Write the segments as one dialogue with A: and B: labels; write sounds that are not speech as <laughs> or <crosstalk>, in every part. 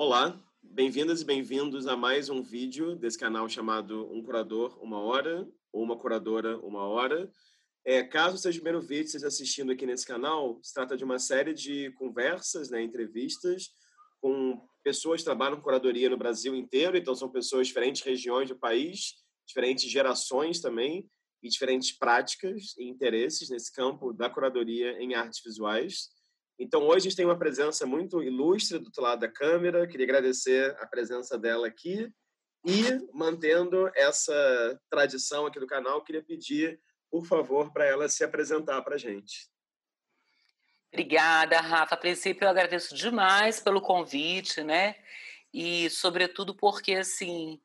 A: Olá, bem-vindas e bem-vindos a mais um vídeo desse canal chamado Um Curador, Uma Hora, ou Uma Curadora, Uma Hora. É, caso seja o primeiro vídeo que esteja assistindo aqui nesse canal, se trata de uma série de conversas, né, entrevistas com pessoas que trabalham com curadoria no Brasil inteiro, então são pessoas de diferentes regiões do país, diferentes gerações também, e diferentes práticas e interesses nesse campo da curadoria em artes visuais. Então, hoje a gente tem uma presença muito ilustre do outro lado da câmera. Queria agradecer a presença dela aqui. E, mantendo essa tradição aqui do canal, queria pedir, por favor, para ela se apresentar para a gente.
B: Obrigada, Rafa. A princípio, eu agradeço demais pelo convite, né? E, sobretudo, porque, assim,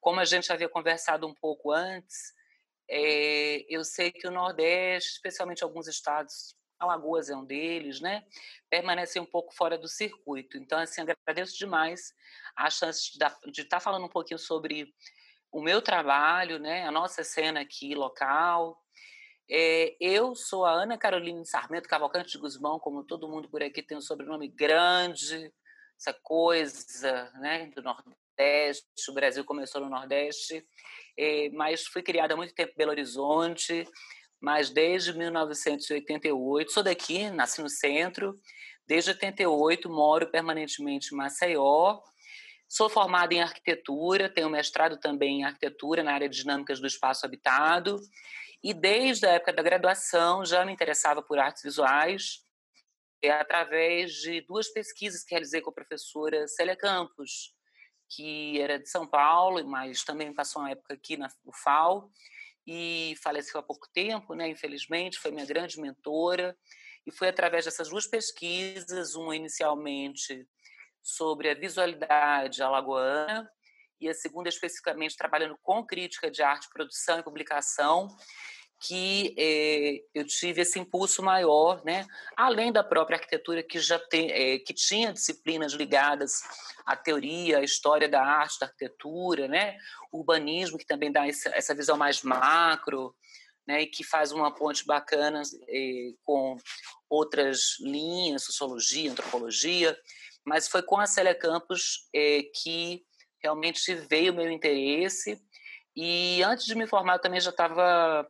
B: como a gente havia conversado um pouco antes, é, eu sei que o Nordeste, especialmente alguns estados Alagoas é um deles, né? Permanecer um pouco fora do circuito. Então, assim, agradeço demais a chance de estar tá falando um pouquinho sobre o meu trabalho, né? A nossa cena aqui local. É, eu sou a Ana Carolina Sarmento Cavalcante de Guzmão, como todo mundo por aqui tem um sobrenome grande, essa coisa, né? Do Nordeste. O Brasil começou no Nordeste, é, mas fui criada há muito tempo em Belo Horizonte mas desde 1988, sou daqui, nasci no centro, desde 88 moro permanentemente em Maceió. Sou formada em arquitetura, tenho mestrado também em arquitetura na área de dinâmicas do espaço habitado. E desde a época da graduação já me interessava por artes visuais, é através de duas pesquisas que realizei com a professora Célia Campos, que era de São Paulo, mas também passou uma época aqui na UFAL, e faleceu há pouco tempo, né? Infelizmente, foi minha grande mentora e foi através dessas duas pesquisas, uma inicialmente sobre a visualidade alagoana e a segunda especificamente trabalhando com crítica de arte, produção e publicação, que eh, eu tive esse impulso maior, né? além da própria arquitetura que já tem, eh, que tinha disciplinas ligadas à teoria, à história da arte, da arquitetura, né? urbanismo que também dá essa, essa visão mais macro, né? e que faz uma ponte bacana eh, com outras linhas, sociologia, antropologia, mas foi com a Célia Campos que realmente veio o meu interesse e antes de me formar eu também já estava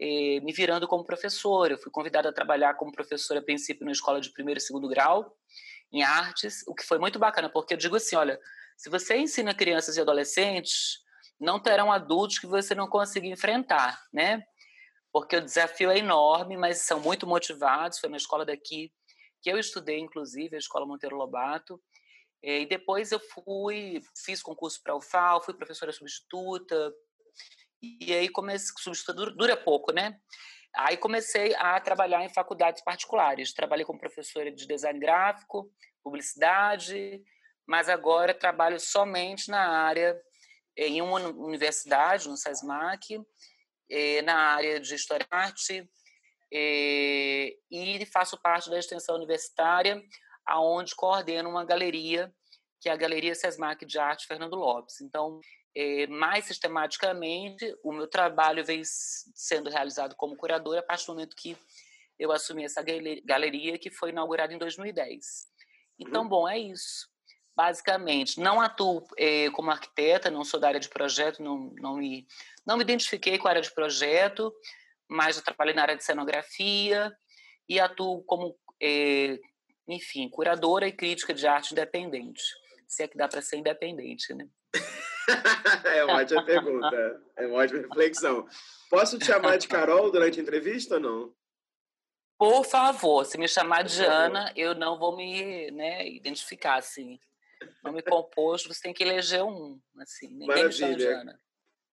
B: eh, me virando como professora. Eu fui convidada a trabalhar como professora, a princípio, na escola de primeiro e segundo grau, em artes, o que foi muito bacana, porque eu digo assim: olha, se você ensina crianças e adolescentes, não terão adultos que você não consiga enfrentar, né? Porque o desafio é enorme, mas são muito motivados. Foi na escola daqui que eu estudei, inclusive, a Escola Monteiro Lobato. Eh, e depois eu fui, fiz concurso para a UFAL, fui professora substituta, e aí comecei, dura pouco, né? Aí comecei a trabalhar em faculdades particulares. Trabalhei como professora de design gráfico, publicidade, mas agora trabalho somente na área, em uma universidade, no SESMAC, eh, na área de História e Arte, eh, e faço parte da extensão universitária, aonde coordeno uma galeria, que é a Galeria SESMAC de Arte Fernando Lopes. Então, é, mais sistematicamente, o meu trabalho vem sendo realizado como curadora a partir do momento que eu assumi essa galeria que foi inaugurada em 2010. Então, uhum. bom, é isso. Basicamente, não atuo é, como arquiteta, não sou da área de projeto, não, não, me, não me identifiquei com a área de projeto, mas eu trabalhei na área de cenografia e atuo como, é, enfim, curadora e crítica de arte independente. Se é que dá para ser independente, né? <laughs> <laughs>
A: é uma ótima pergunta. É uma ótima reflexão. Posso te chamar de Carol durante a entrevista ou não?
B: Por favor, se me chamar de Ana, eu não vou me né, identificar assim. Nome composto, você tem que eleger um. Assim, ninguém Maravilha. de Ana.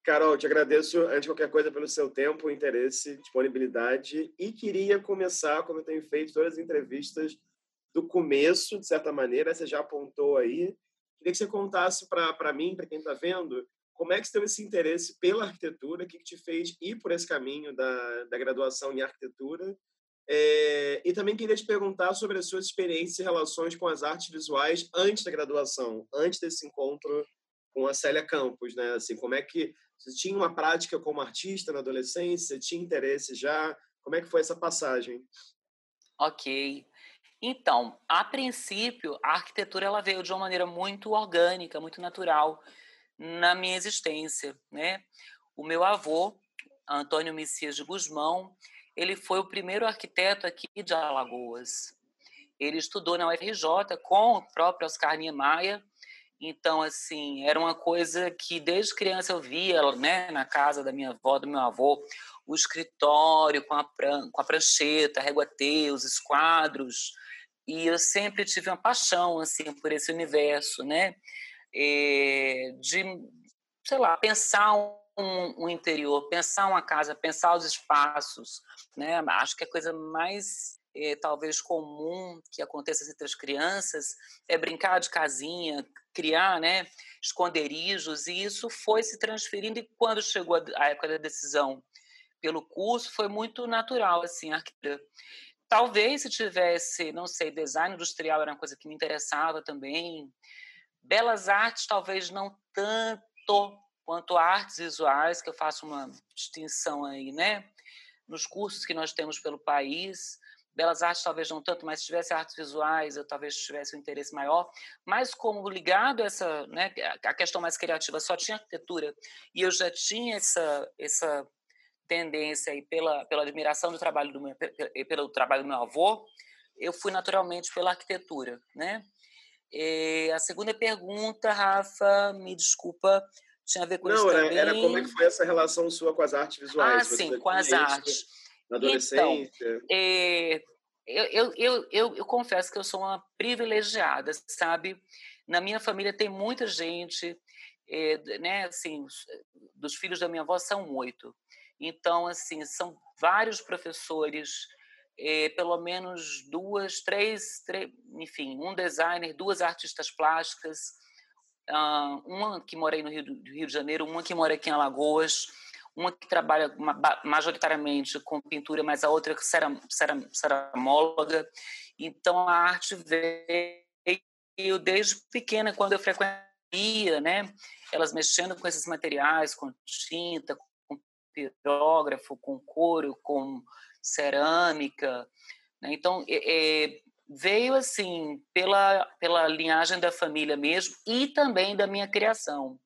A: Carol, te agradeço, antes de qualquer coisa, pelo seu tempo, interesse, disponibilidade. E queria começar, como eu tenho feito todas as entrevistas, do começo, de certa maneira. Você já apontou aí Queria que você contasse para mim, para quem está vendo, como é que você teve esse interesse pela arquitetura, o que, que te fez ir por esse caminho da, da graduação em arquitetura. É, e também queria te perguntar sobre as suas experiências e relações com as artes visuais antes da graduação, antes desse encontro com a Célia Campos, né? Assim, como é que você tinha uma prática como artista na adolescência, tinha interesse já? Como é que foi essa passagem?
B: Ok. Então, a princípio, a arquitetura ela veio de uma maneira muito orgânica, muito natural na minha existência, né? O meu avô, Antônio Messias de Guzmão, ele foi o primeiro arquiteto aqui de Alagoas. Ele estudou na UFRJ com o próprio Oscar Niemeyer. Então, assim, era uma coisa que desde criança eu via, né, na casa da minha avó, do meu avô, o escritório com a, pran com a prancheta, a régua T, os esquadros, e eu sempre tive uma paixão assim por esse universo, né? É, de, sei lá, pensar um, um, interior, pensar uma casa, pensar os espaços, né? Acho que a coisa mais é, talvez comum que aconteça entre as crianças é brincar de casinha, criar, né? Esconderijos e isso foi se transferindo e quando chegou a época da decisão pelo curso foi muito natural assim, arquitetura Talvez se tivesse, não sei, design industrial era uma coisa que me interessava também. Belas artes, talvez não tanto quanto artes visuais, que eu faço uma distinção aí, né? Nos cursos que nós temos pelo país. Belas artes talvez não tanto, mas se tivesse artes visuais, eu talvez tivesse um interesse maior. Mas como ligado a essa, né, a questão mais criativa só tinha arquitetura e eu já tinha essa essa tendência e pela, pela admiração do trabalho do meu, pelo trabalho do meu avô, eu fui naturalmente pela arquitetura, né? E a segunda pergunta, Rafa, me desculpa, tinha a ver com
A: Não,
B: isso
A: era,
B: também.
A: era como é que foi essa relação sua com as artes visuais?
B: Ah, sim, com as artes.
A: Na adolescência?
B: Então, é, eu, eu, eu, eu, eu confesso que eu sou uma privilegiada, sabe? Na minha família tem muita gente, é, né, assim, dos filhos da minha avó são oito. Então, assim, são vários professores, eh, pelo menos duas, três, três, enfim, um designer, duas artistas plásticas, uh, uma que mora aí no Rio, Rio de Janeiro, uma que mora aqui em Alagoas, uma que trabalha majoritariamente com pintura, mas a outra que ceram, ceram, ceramóloga. Então, a arte veio desde pequena, quando eu frequentia, né? Elas mexendo com esses materiais, com tinta, pirógrafo, com couro, com cerâmica. Né? Então, é, veio assim pela, pela linhagem da família mesmo e também da minha criação.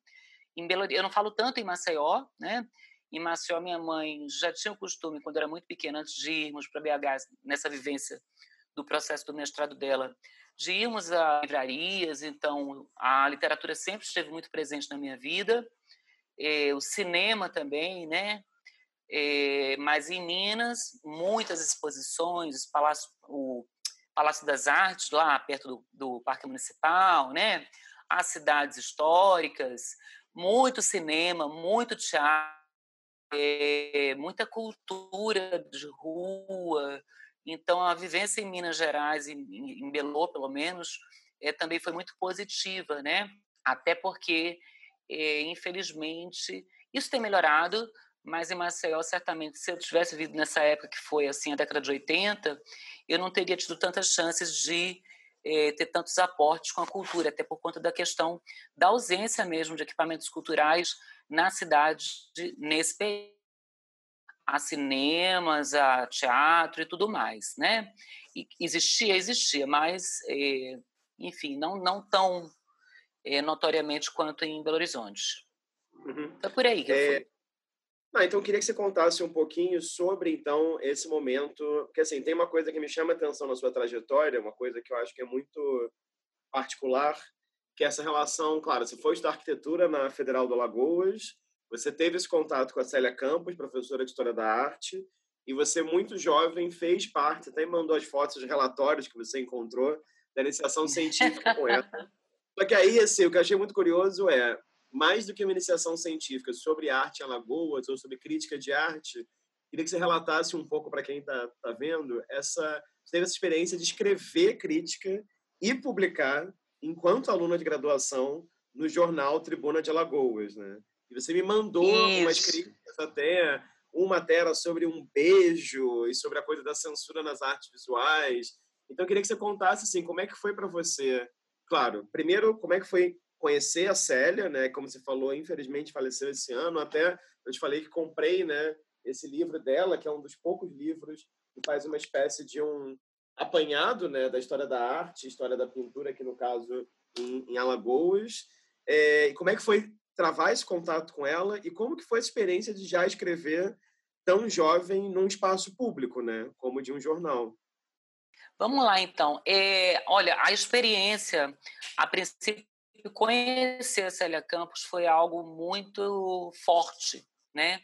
B: Em Belo, eu não falo tanto em Maceió, né? Em Maceió, minha mãe já tinha o costume, quando era muito pequena, antes de irmos para BH, nessa vivência do processo do mestrado dela, de irmos a livrarias, então a literatura sempre esteve muito presente na minha vida é, o cinema também, né? É, mas em Minas, muitas exposições, Palácio, o Palácio das Artes, lá perto do, do Parque Municipal, né? As cidades históricas, muito cinema, muito teatro, é, muita cultura de rua. Então, a vivência em Minas Gerais, em, em Belo, pelo menos, é, também foi muito positiva, né? Até porque é, infelizmente, isso tem melhorado, mas em Maceió, certamente, se eu tivesse vivido nessa época que foi assim a década de 80, eu não teria tido tantas chances de é, ter tantos aportes com a cultura, até por conta da questão da ausência mesmo de equipamentos culturais na cidade nesse período. Há cinemas, há teatro e tudo mais, né? E existia, existia, mas, é, enfim, não, não tão é, notoriamente quanto em Belo Horizonte. Uhum. Então, por aí que é... eu fui.
A: Ah, então, eu queria que você contasse um pouquinho sobre, então, esse momento, porque, assim, tem uma coisa que me chama a atenção na sua trajetória, uma coisa que eu acho que é muito particular, que é essa relação, claro, você foi estudar arquitetura na Federal do Alagoas, você teve esse contato com a Célia Campos, professora de História da Arte, e você, muito jovem, fez parte, até mandou as fotos de relatórios que você encontrou da iniciação científica com ela. <laughs> Só que aí, assim, o que eu achei muito curioso é, mais do que uma iniciação científica sobre arte em Alagoas ou sobre crítica de arte, queria que você relatasse um pouco para quem está tá vendo essa teve essa experiência de escrever crítica e publicar enquanto aluna de graduação no jornal Tribuna de Alagoas, né? E você me mandou Isso. umas críticas até uma matéria sobre um beijo e sobre a coisa da censura nas artes visuais. Então eu queria que você contasse assim, como é que foi para você claro, primeiro, como é que foi conhecer a Célia, né? Como você falou, infelizmente faleceu esse ano. Até eu te falei que comprei, né? Esse livro dela, que é um dos poucos livros que faz uma espécie de um apanhado né, da história da arte, história da pintura, aqui no caso em, em Alagoas. É, e como é que foi travar esse contato com ela e como que foi a experiência de já escrever tão jovem num espaço público, né, como de um jornal?
B: Vamos lá, então. É, olha, a experiência, a princípio, conhecer a Célia Campos foi algo muito forte, né?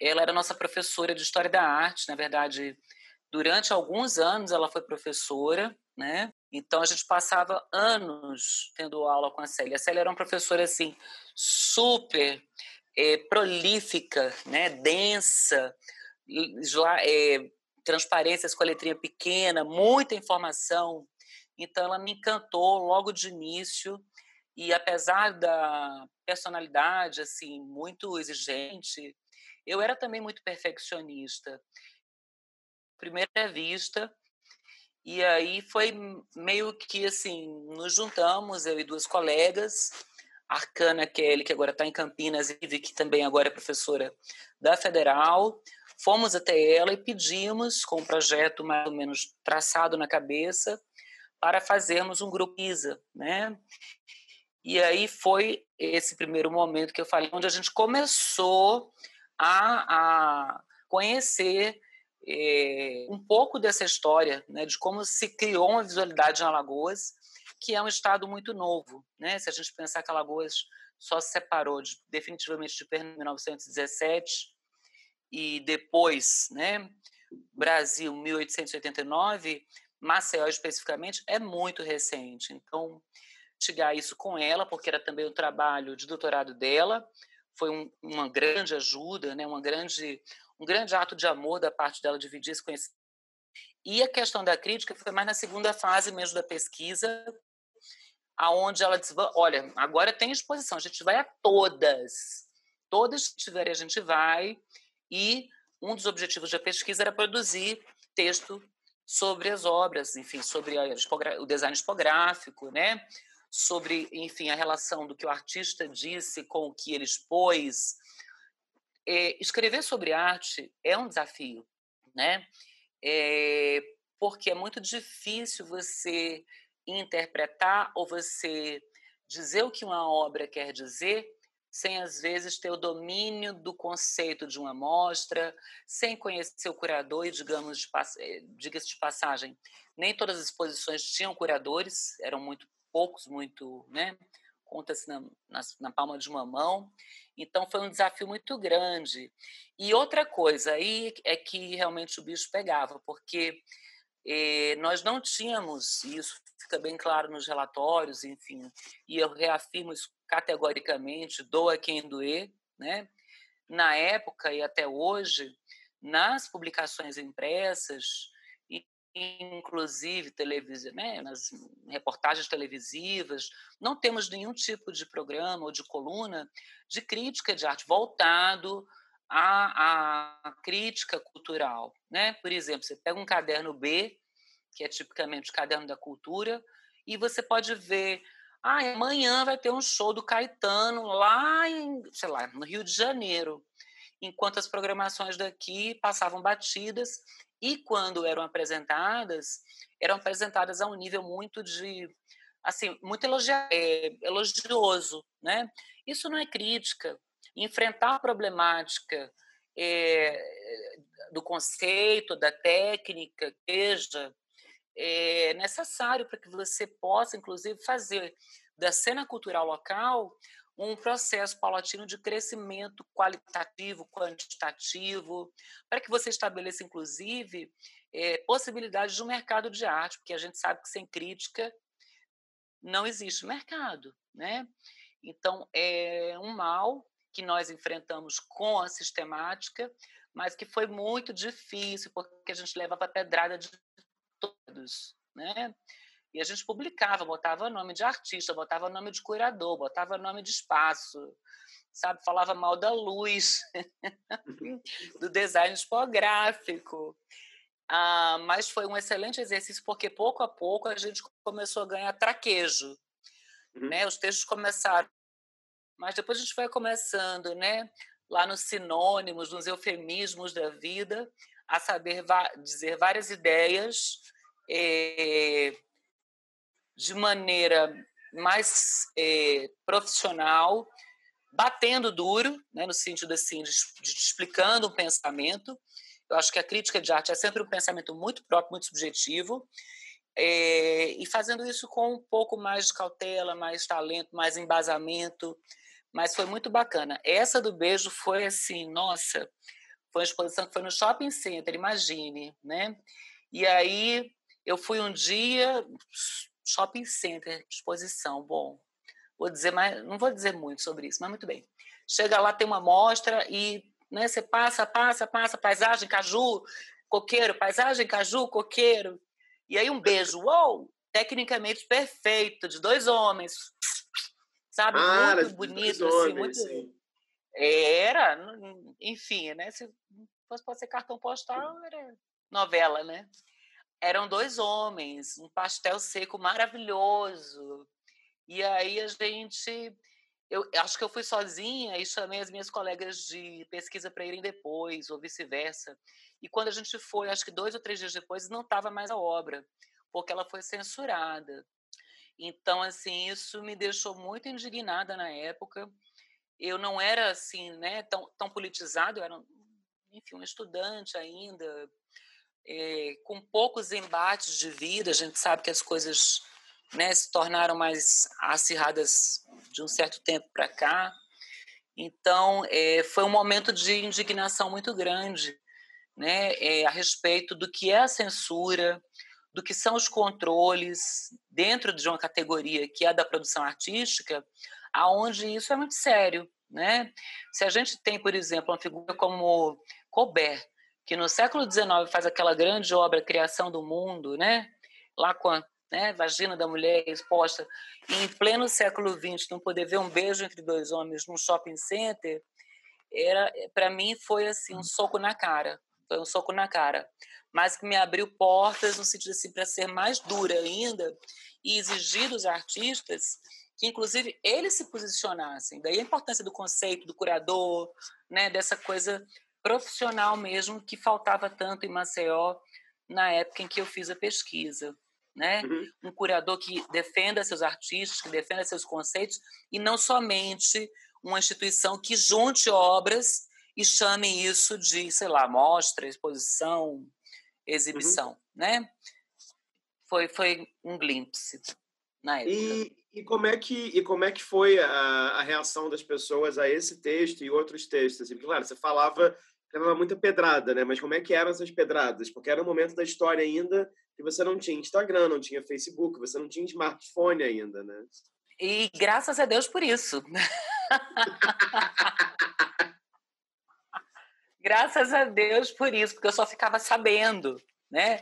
B: Ela era nossa professora de História da Arte, na verdade, durante alguns anos ela foi professora, né? Então a gente passava anos tendo aula com a Célia. A Célia era uma professora assim super é, prolífica, né? Densa, é, transparências com a letrinha pequena, muita informação. Então ela me encantou logo de início e apesar da personalidade assim muito exigente, eu era também muito perfeccionista. Primeira vista, e aí foi meio que assim, nos juntamos, eu e duas colegas, Arcana Kelly, que agora está em Campinas, e que também agora é professora da Federal, Fomos até ela e pedimos, com um projeto mais ou menos traçado na cabeça, para fazermos um grupo ISA, né? E aí foi esse primeiro momento que eu falei, onde a gente começou a, a conhecer é, um pouco dessa história, né, de como se criou uma visualidade em Alagoas, que é um estado muito novo. Né? Se a gente pensar que Alagoas só se separou de, definitivamente de Pernambuco em 1917, e depois, né, Brasil 1889, Maceió especificamente é muito recente. Então, chegar isso com ela, porque era também o trabalho de doutorado dela, foi um, uma grande ajuda, né, uma grande, um grande ato de amor da parte dela dividir esse conhecimento. E a questão da crítica foi mais na segunda fase mesmo da pesquisa, aonde ela disse, olha, agora tem exposição, a gente vai a todas. Todas que tiverem a gente vai, e um dos objetivos da pesquisa era produzir texto sobre as obras, enfim, sobre o design tipográfico, né? sobre, enfim, a relação do que o artista disse com o que ele expôs. É, escrever sobre arte é um desafio, né? É, porque é muito difícil você interpretar ou você dizer o que uma obra quer dizer sem às vezes ter o domínio do conceito de uma amostra, sem conhecer o curador e, digamos, eh, diga-se de passagem, nem todas as exposições tinham curadores, eram muito poucos, muito, né? Conta-se na, na, na, palma de uma mão. Então foi um desafio muito grande. E outra coisa aí é que realmente o bicho pegava, porque eh, nós não tínhamos, isso fica bem claro nos relatórios, enfim, e eu reafirmo isso categoricamente, doa quem doer, né? Na época e até hoje, nas publicações impressas, inclusive televisão, né, nas reportagens televisivas, não temos nenhum tipo de programa ou de coluna de crítica de arte voltado à, à crítica cultural, né? Por exemplo, você pega um caderno B, que é tipicamente o caderno da cultura, e você pode ver ah, amanhã vai ter um show do Caetano lá em, sei lá, no Rio de Janeiro. Enquanto as programações daqui passavam batidas e quando eram apresentadas, eram apresentadas a um nível muito de assim, muito elogia, é, elogioso, né? Isso não é crítica. Enfrentar a problemática é, do conceito, da técnica, seja é necessário para que você possa, inclusive, fazer da cena cultural local um processo paulatino de crescimento qualitativo, quantitativo, para que você estabeleça, inclusive, é, possibilidades de um mercado de arte, porque a gente sabe que sem crítica não existe mercado, né? Então, é um mal que nós enfrentamos com a sistemática, mas que foi muito difícil, porque a gente levava pedrada de todos, né? E a gente publicava, botava nome de artista, botava nome de curador, botava nome de espaço, sabe? Falava mal da luz, <laughs> do design tipográfico. Ah, mas foi um excelente exercício, porque pouco a pouco a gente começou a ganhar traquejo. Uhum. Né? Os textos começaram. Mas depois a gente vai começando, né? lá nos sinônimos, nos eufemismos da vida, a saber dizer várias ideias é, de maneira mais é, profissional, batendo duro, né, no sentido assim, de, de explicando um pensamento. Eu acho que a crítica de arte é sempre um pensamento muito próprio, muito subjetivo, é, e fazendo isso com um pouco mais de cautela, mais talento, mais embasamento, mas foi muito bacana. Essa do beijo foi assim, nossa, foi uma exposição que foi no shopping center, imagine, né? E aí eu fui um dia shopping center, exposição, bom, vou dizer mais, não vou dizer muito sobre isso, mas muito bem. Chega lá, tem uma mostra e né, você passa, passa, passa, paisagem, caju, coqueiro, paisagem, caju, coqueiro. E aí um beijo, uou, tecnicamente perfeito, de dois homens, sabe? Ah, muito bonito, assim, muito... Sim. Era, enfim, né? Se fosse pode ser cartão postal, era novela, né? Eram dois homens, um pastel seco maravilhoso. E aí a gente eu acho que eu fui sozinha e chamei as minhas colegas de pesquisa para irem depois, ou vice-versa. E quando a gente foi, acho que dois ou três dias depois, não estava mais a obra, porque ela foi censurada. Então, assim, isso me deixou muito indignada na época. Eu não era, assim, né, tão, tão politizado, eu era, enfim, um estudante ainda, é, com poucos embates de vida. A gente sabe que as coisas né, se tornaram mais acirradas de um certo tempo para cá. Então, é, foi um momento de indignação muito grande né, é, a respeito do que é a censura, do que são os controles dentro de uma categoria que é a da produção artística, aonde isso é muito sério. Né? Se a gente tem, por exemplo, uma figura como Colbert, que no século XIX faz aquela grande obra Criação do Mundo, né? lá com a né, vagina da mulher exposta, e em pleno século XX não poder ver um beijo entre dois homens num shopping center, era para mim foi assim um soco na cara, foi um soco na cara, mas que me abriu portas no sentido assim para ser mais dura ainda e exigir dos artistas que inclusive eles se posicionassem. Daí a importância do conceito do curador, né, dessa coisa profissional mesmo que faltava tanto em Maceió na época em que eu fiz a pesquisa né? Uhum. Um curador que defenda seus artistas, que defenda seus conceitos e não somente uma instituição que junte obras e chame isso de, sei lá, mostra, exposição, exibição, uhum. né? Foi foi um glimpse na época.
A: E, e como é que e como é que foi a, a reação das pessoas a esse texto e outros textos? Assim, claro, você falava levava muita pedrada, né? Mas como é que eram essas pedradas? Porque era um momento da história ainda que você não tinha Instagram, não tinha Facebook, você não tinha smartphone ainda, né?
B: E graças a Deus por isso. <laughs> graças a Deus por isso, porque eu só ficava sabendo, né?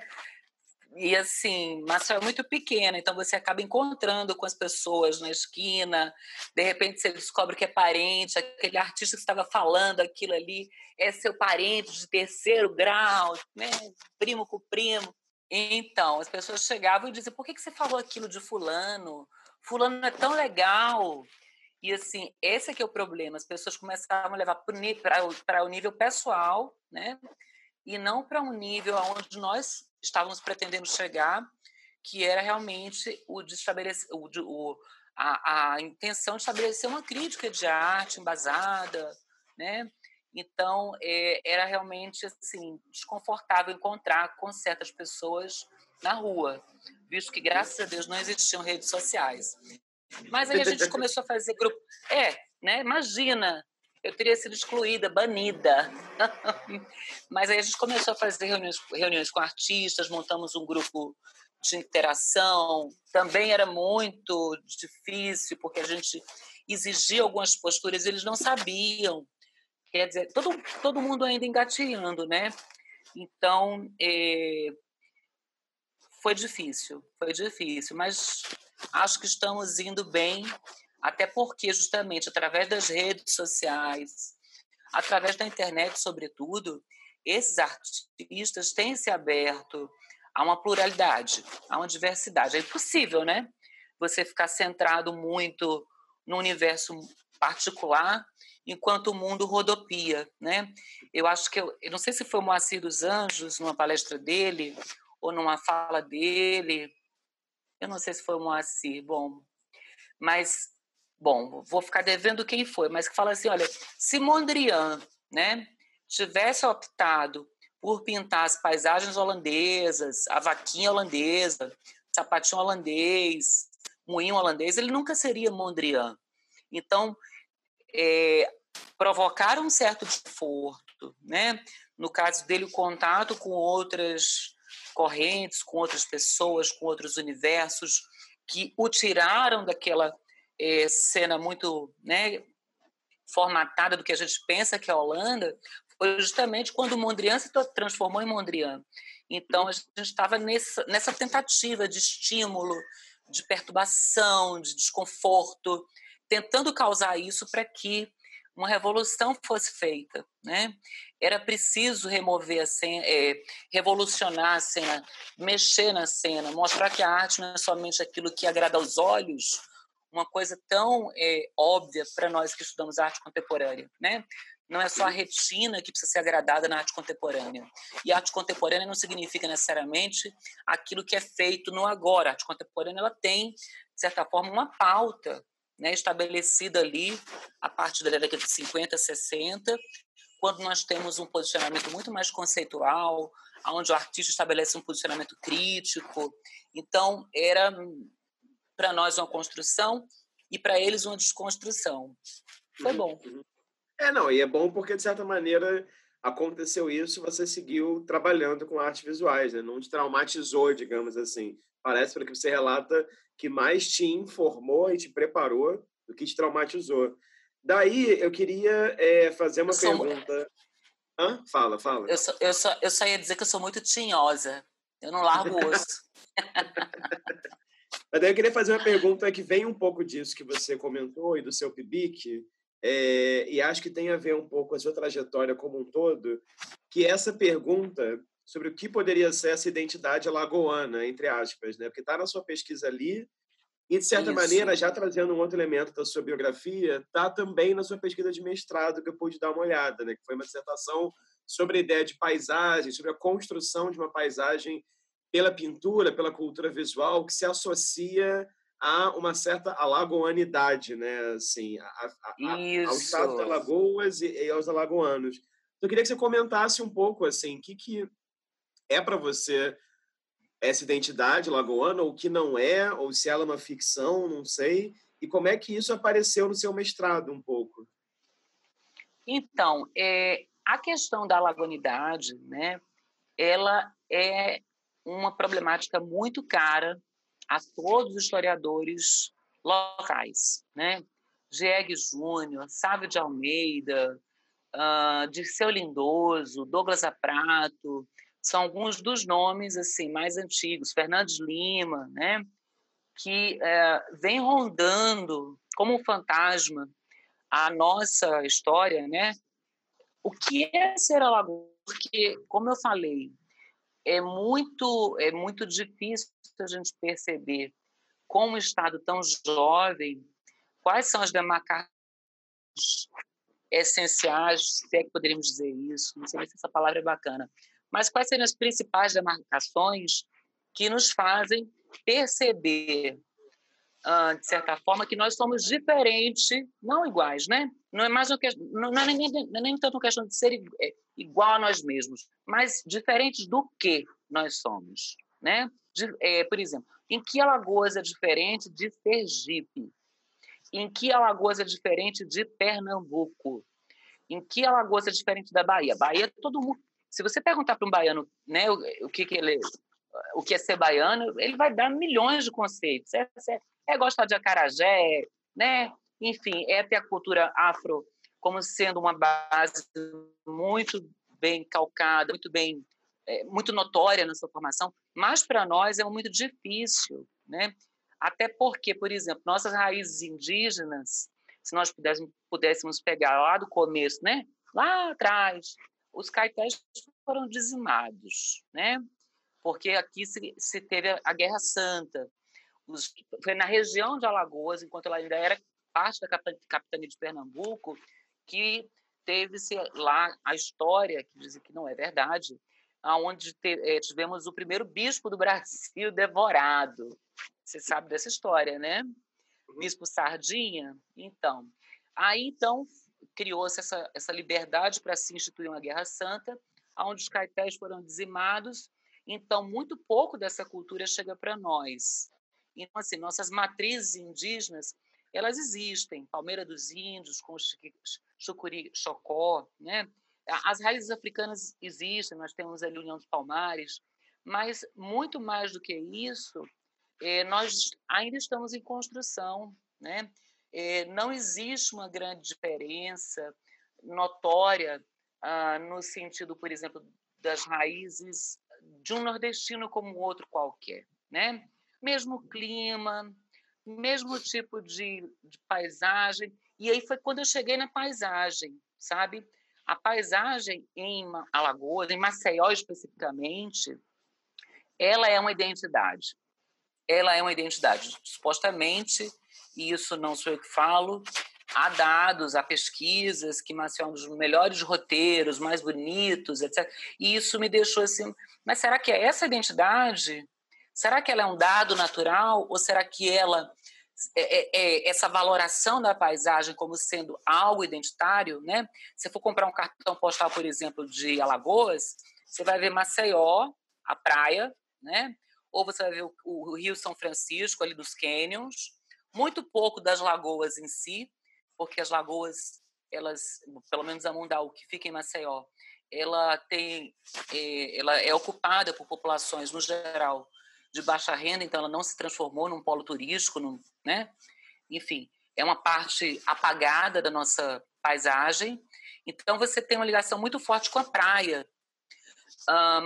B: E assim, Maceió é muito pequena, então você acaba encontrando com as pessoas na esquina, de repente você descobre que é parente, aquele artista que estava falando aquilo ali é seu parente de terceiro grau, né? primo com primo. Então, as pessoas chegavam e diziam: por que, que você falou aquilo de Fulano? Fulano é tão legal. E assim, esse é que é o problema. As pessoas começavam a levar para o nível pessoal, né? E não para um nível onde nós estávamos pretendendo chegar, que era realmente o de estabelecer o, o a, a, intenção de estabelecer uma crítica de arte embasada, né? Então é, era realmente assim desconfortável encontrar com certas pessoas na rua, visto que graças a Deus não existiam redes sociais. Mas aí a gente começou a fazer grupo. É, né? Imagina eu teria sido excluída, banida. <laughs> Mas aí a gente começou a fazer reuniões, reuniões com artistas, montamos um grupo de interação. Também era muito difícil, porque a gente exigia algumas posturas eles não sabiam. Quer dizer, todo, todo mundo ainda engateando, né? Então, é, foi difícil, foi difícil, mas acho que estamos indo bem até porque, justamente, através das redes sociais, através da internet, sobretudo, esses artistas têm se aberto a uma pluralidade, a uma diversidade. É impossível, né? Você ficar centrado muito no universo particular enquanto o mundo rodopia, né? Eu acho que eu, eu não sei se foi o Moacir dos Anjos numa palestra dele ou numa fala dele, eu não sei se foi o Moacir, bom, mas, bom, vou ficar devendo quem foi, mas que fala assim, olha, se Mondrian, né, tivesse optado por pintar as paisagens holandesas, a vaquinha holandesa, sapatinho holandês, moinho holandês, ele nunca seria Mondrian. Então, é, provocar um certo desconforto, né? No caso dele, o contato com outras correntes, com outras pessoas, com outros universos que o tiraram daquela é, cena muito, né, formatada do que a gente pensa que é a Holanda, foi justamente quando Mondrian se transformou em Mondrian. Então, a gente estava nessa, nessa tentativa de estímulo, de perturbação, de desconforto, tentando causar isso para que uma revolução fosse feita, né? Era preciso remover a cena, é, revolucionar a cena, mexer na cena, mostrar que a arte não é somente aquilo que agrada aos olhos, uma coisa tão é, óbvia para nós que estudamos arte contemporânea, né? Não é só a retina que precisa ser agradada na arte contemporânea. E arte contemporânea não significa necessariamente aquilo que é feito no agora. A arte contemporânea ela tem, de certa forma, uma pauta né, estabelecida ali a partir da década de 50, 60, quando nós temos um posicionamento muito mais conceitual, onde o artista estabelece um posicionamento crítico. Então, era para nós uma construção e para eles uma desconstrução. Foi uhum, bom.
A: É, não, e é bom porque, de certa maneira, aconteceu isso você seguiu trabalhando com artes visuais, né? não te traumatizou, digamos assim. Parece, pelo que você relata, que mais te informou e te preparou do que te traumatizou. Daí, eu queria é, fazer uma pergunta... Hã? Fala, fala.
B: Eu só, eu, só, eu só ia dizer que eu sou muito tinhosa. Eu não largo o osso. <laughs>
A: Mas daí eu queria fazer uma pergunta que vem um pouco disso que você comentou e do seu PIBIC, é, e acho que tem a ver um pouco com a sua trajetória como um todo, que essa pergunta sobre o que poderia ser essa identidade alagoana, entre aspas, né? Porque está na sua pesquisa ali e, de certa Isso. maneira, já trazendo um outro elemento da sua biografia, está também na sua pesquisa de mestrado, que eu pude dar uma olhada, né? Que foi uma dissertação sobre a ideia de paisagem, sobre a construção de uma paisagem pela pintura, pela cultura visual, que se associa há uma certa alagoanidade, né? Assim, a, a, ao estado de Alagoas e, e, aos alagoanos. Então, eu queria que você comentasse um pouco, assim, que, que é para você essa identidade lagoana, ou que não é, ou se ela é uma ficção, não sei, e como é que isso apareceu no seu mestrado um pouco?
B: Então, é, a questão da alagonidade, né, ela é uma problemática muito cara a todos os historiadores locais, né? Jegue Júnior, Sávio de Almeida, uh, Dirceu Lindoso, Douglas Aprato, são alguns dos nomes assim mais antigos, Fernandes Lima, né? Que uh, vem rondando como um fantasma a nossa história, né? O que é ser alagoano? Porque, como eu falei, é muito é muito difícil a gente perceber como um estado tão jovem quais são as demarcações essenciais, se é que poderíamos dizer isso, não sei se essa palavra é bacana, mas quais seriam as principais demarcações que nos fazem perceber, de certa forma, que nós somos diferentes, não iguais, né? Não é mais uma questão, não é nem, não é nem tanto uma questão de ser é, igual a nós mesmos, mas diferentes do que nós somos, né? De, é, por exemplo, em que Alagoas é diferente de Sergipe? Em que Alagoas é diferente de Pernambuco? Em que Alagoas é diferente da Bahia? Bahia, todo mundo. Se você perguntar para um baiano, né, o, o que, que ele, o que é ser baiano, ele vai dar milhões de conceitos. É, é, é gostar de acarajé, né? Enfim, é ter a cultura afro como sendo uma base muito bem calcada, muito bem, é, muito notória na sua formação, mas para nós é muito difícil, né? Até porque, por exemplo, nossas raízes indígenas, se nós pudéssemos, pudéssemos pegar lá do começo, né? Lá atrás, os caetés foram dizimados, né? Porque aqui se, se teve a Guerra Santa. Os, foi na região de Alagoas, enquanto ela ainda era parte da capitania de Pernambuco, que teve-se lá a história, que dizem que não é verdade, onde é, tivemos o primeiro bispo do Brasil <laughs> devorado. Você sabe dessa história, né? Uhum. Bispo Sardinha. Então, aí então criou-se essa, essa liberdade para se instituir uma guerra santa, onde os caetés foram dizimados. Então, muito pouco dessa cultura chega para nós. Então, assim, nossas matrizes indígenas, elas existem. Palmeira dos Índios, com Chucuri Chocó, né? As raízes africanas existem, nós temos ali União dos Palmares, mas muito mais do que isso, é, nós ainda estamos em construção, né? É, não existe uma grande diferença notória ah, no sentido, por exemplo, das raízes de um nordestino como outro qualquer, né? Mesmo clima, mesmo tipo de, de paisagem. E aí foi quando eu cheguei na paisagem, sabe? A paisagem em Alagoas, em Maceió especificamente, ela é uma identidade. Ela é uma identidade. Supostamente, e isso não sou eu que falo, há dados, há pesquisas que Maceió um dos melhores roteiros, mais bonitos, etc. E isso me deixou assim, mas será que é essa identidade? Será que ela é um dado natural ou será que ela é, é, é, essa valoração da paisagem como sendo algo identitário, né? Se for comprar um cartão postal, por exemplo, de Alagoas, você vai ver Maceió, a praia, né? Ou você vai ver o, o Rio São Francisco ali dos canyons, muito pouco das lagoas em si, porque as lagoas, elas, pelo menos a Mundau, que fica em Maceió, ela tem, é, ela é ocupada por populações no geral de baixa renda, então ela não se transformou num polo turístico, num, né? Enfim, é uma parte apagada da nossa paisagem. Então você tem uma ligação muito forte com a praia.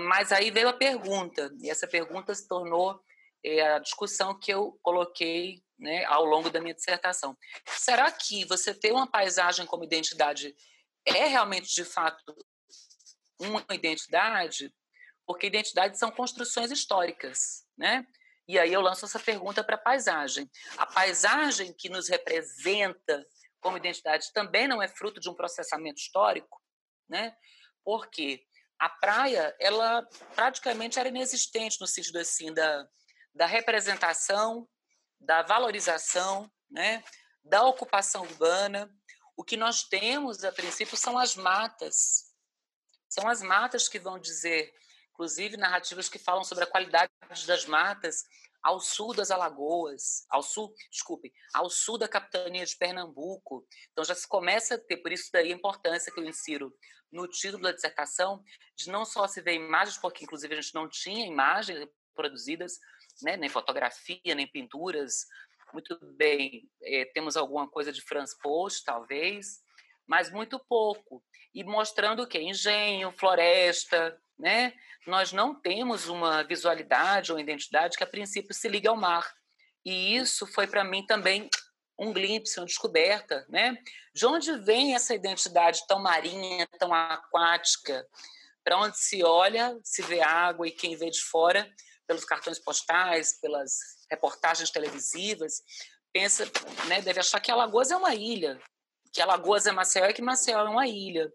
B: Mas aí veio a pergunta, e essa pergunta se tornou é, a discussão que eu coloquei né, ao longo da minha dissertação. Será que você ter uma paisagem como identidade é realmente, de fato, uma identidade? Porque identidades são construções históricas né? E aí eu lanço essa pergunta para a paisagem. A paisagem que nos representa como identidade também não é fruto de um processamento histórico, né? Porque a praia, ela praticamente era inexistente no sentido assim da, da representação, da valorização, né? Da ocupação urbana. O que nós temos, a princípio, são as matas. São as matas que vão dizer inclusive narrativas que falam sobre a qualidade das matas ao sul das Alagoas, ao sul, desculpe, ao sul da capitania de Pernambuco. Então já se começa a ter, por isso daí a importância que eu insiro no título da dissertação, de não só se ver imagens, porque inclusive a gente não tinha imagens produzidas, né, nem fotografia, nem pinturas. Muito bem, é, temos alguma coisa de Franz Post, talvez, mas muito pouco. E mostrando o que? Engenho, floresta, né? Nós não temos uma visualidade ou identidade que a princípio se liga ao mar. E isso foi para mim também um glimpse, uma descoberta, né? De onde vem essa identidade tão marinha, tão aquática? Para onde se olha, se vê água e quem vê de fora, pelos cartões postais, pelas reportagens televisivas, pensa, né, deve achar que Alagoas é uma ilha, que Alagoas é Maceió e que Maceió é uma ilha.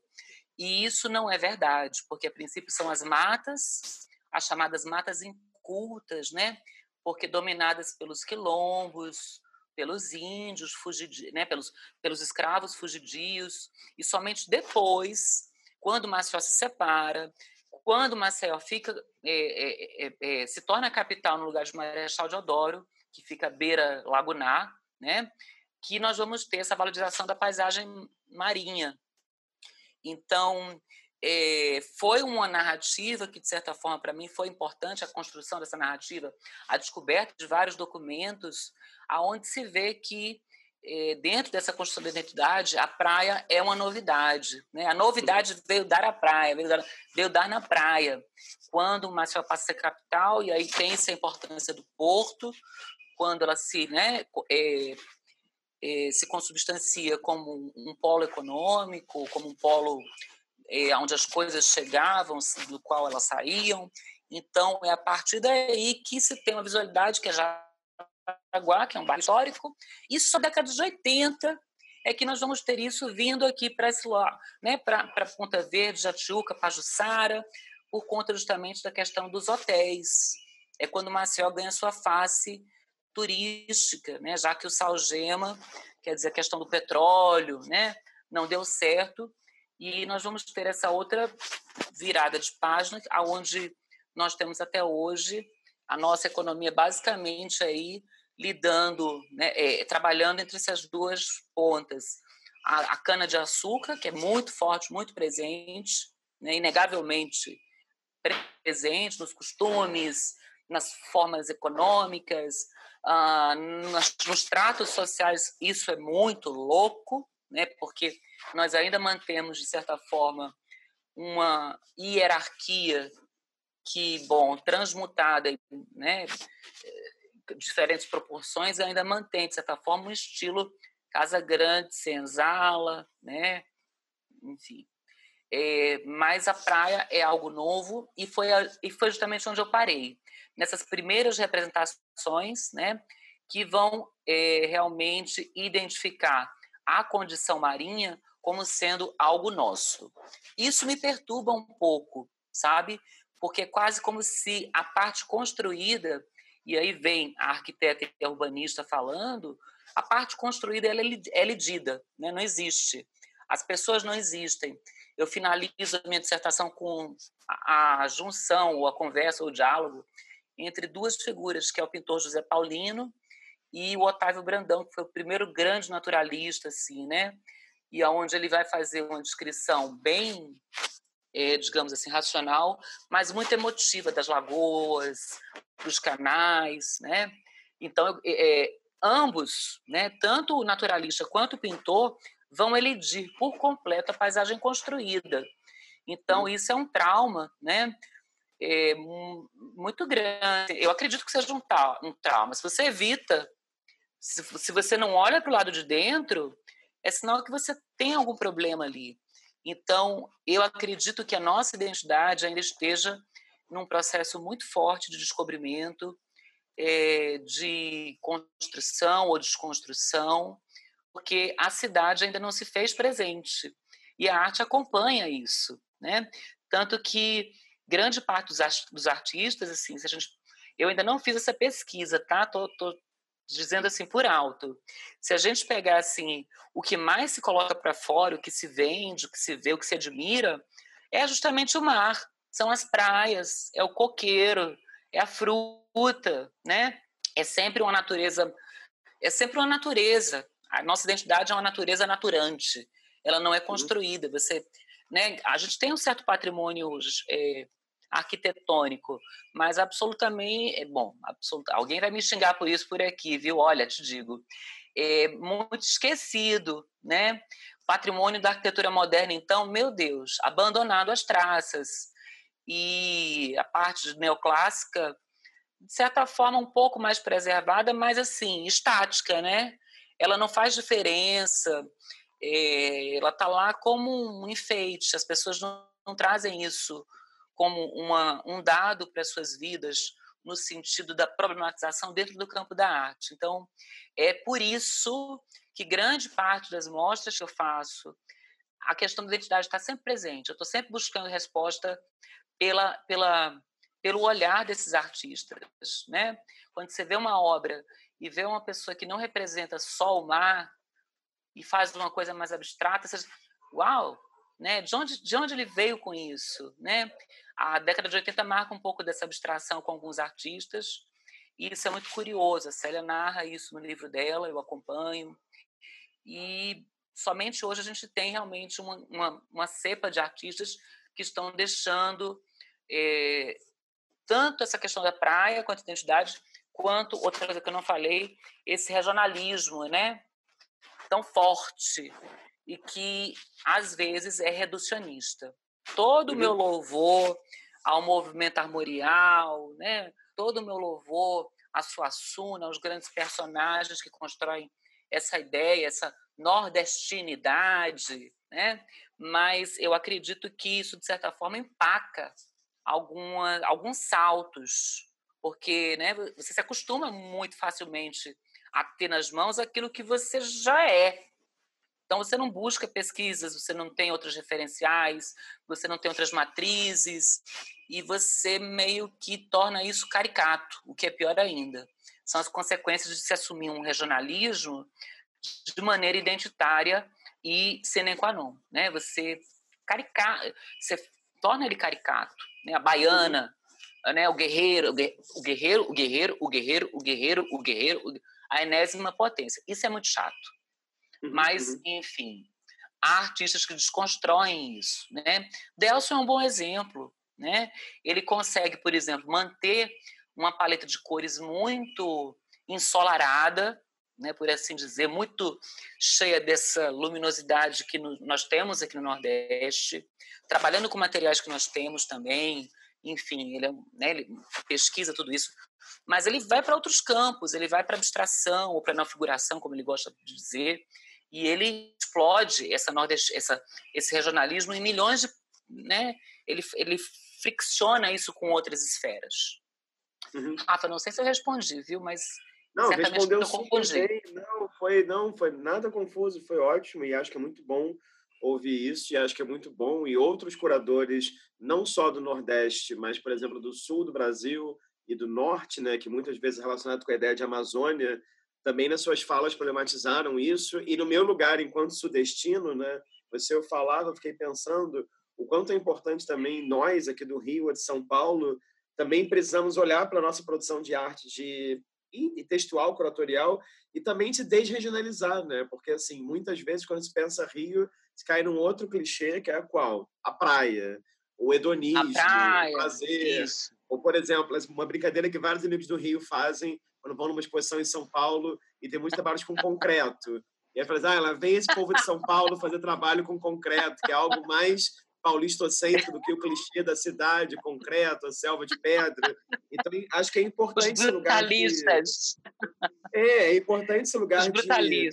B: E isso não é verdade, porque a princípio são as matas, as chamadas matas incultas, né? Porque dominadas pelos quilombos, pelos índios, fugidios, né? pelos, pelos escravos fugidios, e somente depois, quando Maceió se separa, quando Maceió fica, é, é, é, se torna capital no lugar de Marechal Deodoro, que fica à beira lagunar, né? que nós vamos ter essa valorização da paisagem marinha, então, é, foi uma narrativa que, de certa forma, para mim foi importante a construção dessa narrativa, a descoberta de vários documentos, aonde se vê que é, dentro dessa construção da identidade, a praia é uma novidade. Né? A novidade veio dar a praia, veio dar, veio dar na praia. Quando Maceió passa a ser capital, e aí tem essa importância do porto, quando ela se né, é, se consubstancia como um polo econômico, como um polo eh, onde as coisas chegavam, do qual elas saíam. Então, é a partir daí que se tem uma visualidade que é Jaraguá, que é um bairro histórico, e só na década de 80 é que nós vamos ter isso vindo aqui para esse né, para Ponta Verde, Jatiuca, Pajuçara, por conta justamente da questão dos hotéis. É quando Maceió ganha sua face turística, né? já que o Salgema, quer dizer, a questão do petróleo, né? não deu certo, e nós vamos ter essa outra virada de página, aonde nós temos até hoje a nossa economia basicamente aí lidando, né, é, trabalhando entre essas duas pontas. A, a cana-de-açúcar, que é muito forte, muito presente, né, inegavelmente presente nos costumes, nas formas econômicas, ah, nos, nos tratos sociais, isso é muito louco, né, porque nós ainda mantemos, de certa forma, uma hierarquia que, bom, transmutada, né, diferentes proporções, ainda mantém, de certa forma, um estilo casa grande, senzala, né, enfim. É, mas a praia é algo novo e foi, a, e foi justamente onde eu parei. Nessas primeiras representações, né, que vão é, realmente identificar a condição marinha como sendo algo nosso. Isso me perturba um pouco, sabe? Porque é quase como se a parte construída, e aí vem a arquiteta e a urbanista falando, a parte construída ela é lidida, né? não existe. As pessoas não existem. Eu finalizo a minha dissertação com a, a junção, ou a conversa, ou o diálogo entre duas figuras, que é o pintor José Paulino e o Otávio Brandão, que foi o primeiro grande naturalista, assim, né? e aonde ele vai fazer uma descrição bem, é, digamos assim, racional, mas muito emotiva das lagoas, dos canais, né? Então, é, ambos, né, tanto o naturalista quanto o pintor, vão elidir por completo a paisagem construída. Então, isso é um trauma, né? É, muito grande. Eu acredito que seja um, um trauma. Se você evita, se, se você não olha para o lado de dentro, é sinal que você tem algum problema ali. Então, eu acredito que a nossa identidade ainda esteja num processo muito forte de descobrimento, é, de construção ou desconstrução, porque a cidade ainda não se fez presente. E a arte acompanha isso. Né? Tanto que grande parte dos, artistas, assim, se a gente, eu ainda não fiz essa pesquisa, tá? Tô, tô dizendo assim por alto. Se a gente pegar assim, o que mais se coloca para fora, o que se vende, o que se vê, o que se admira, é justamente o mar, são as praias, é o coqueiro, é a fruta, né? É sempre uma natureza, é sempre uma natureza. A nossa identidade é uma natureza naturante. Ela não é construída. Você, né? A gente tem um certo patrimônio é, arquitetônico, mas absolutamente, é bom, absolut, alguém vai me xingar por isso por aqui, viu? Olha, te digo, é muito esquecido, né? Patrimônio da arquitetura moderna, então, meu Deus, abandonado às traças. E a parte neoclássica, de certa forma, um pouco mais preservada, mas assim, estática, né? Ela não faz diferença, é, ela está lá como um enfeite, as pessoas não, não trazem isso como uma, um dado para as suas vidas no sentido da problematização dentro do campo da arte. Então, é por isso que grande parte das mostras que eu faço, a questão da identidade está sempre presente. Eu estou sempre buscando resposta pela, pela, pelo olhar desses artistas. Né? Quando você vê uma obra e vê uma pessoa que não representa só o mar e faz uma coisa mais abstrata, você diz, uau, né? De onde, de onde ele veio com isso, né? A década de 80 marca um pouco dessa abstração com alguns artistas, e isso é muito curioso. A Célia narra isso no livro dela, eu acompanho. E somente hoje a gente tem realmente uma, uma, uma cepa de artistas que estão deixando é, tanto essa questão da praia quanto identidade, quanto, outra coisa que eu não falei, esse regionalismo né, tão forte e que, às vezes, é reducionista todo o meu uhum. louvor ao movimento armorial, né? todo o meu louvor à Suassuna, aos grandes personagens que constroem essa ideia, essa nordestinidade, né? mas eu acredito que isso, de certa forma, empaca alguma, alguns saltos, porque né, você se acostuma muito facilmente a ter nas mãos aquilo que você já é. Então você não busca pesquisas, você não tem outros referenciais, você não tem outras matrizes e você meio que torna isso caricato, o que é pior ainda. São as consequências de se assumir um regionalismo de maneira identitária e sine qua non, né? Você carica, você torna ele caricato, né? A baiana, né? O guerreiro, o guerreiro, o guerreiro, o guerreiro, o guerreiro, o guerreiro, a enésima potência. Isso é muito chato. Mas, uhum. enfim, há artistas que desconstroem isso, né? Delson é um bom exemplo, né? Ele consegue, por exemplo, manter uma paleta de cores muito ensolarada, né, por assim dizer, muito cheia dessa luminosidade que no, nós temos aqui no Nordeste, trabalhando com materiais que nós temos também, enfim, ele, é, né, ele pesquisa tudo isso, mas ele vai para outros campos, ele vai para abstração ou para não figuração, como ele gosta de dizer, e ele explode essa nordeste, essa, esse regionalismo em milhões de, né, ele, ele fricciona isso com outras esferas. Uhum. Rafa, não sei se eu respondi, viu, mas
A: não, respondeu bem. Não, foi, não, foi nada confuso, foi ótimo e acho que é muito bom ouvir isso e acho que é muito bom e outros curadores, não só do Nordeste, mas, por exemplo, do Sul do Brasil e do Norte, né, que muitas vezes é relacionado com a ideia de Amazônia, também nas suas falas problematizaram isso e no meu lugar enquanto sudestino, né, você eu falava, eu fiquei pensando o quanto é importante também nós aqui do Rio, de São Paulo, também precisamos olhar para a nossa produção de arte de e textual, curatorial, e também se desregionalizar, né? Porque, assim, muitas vezes, quando se pensa Rio, se cai num outro clichê, que é qual? A praia, o hedonismo, praia, fazer... Isso. Ou, por exemplo, uma brincadeira que vários amigos do Rio fazem quando vão numa exposição em São Paulo e tem muitos <laughs> trabalhos com concreto. E aí fala assim, ah, ela vem esse povo de São Paulo fazer trabalho com concreto, que é algo mais paulistocêntrico do que o clichê da cidade, concreto, a selva de pedra. Então, acho que é importante esse lugar de... É, é importante esse lugar de,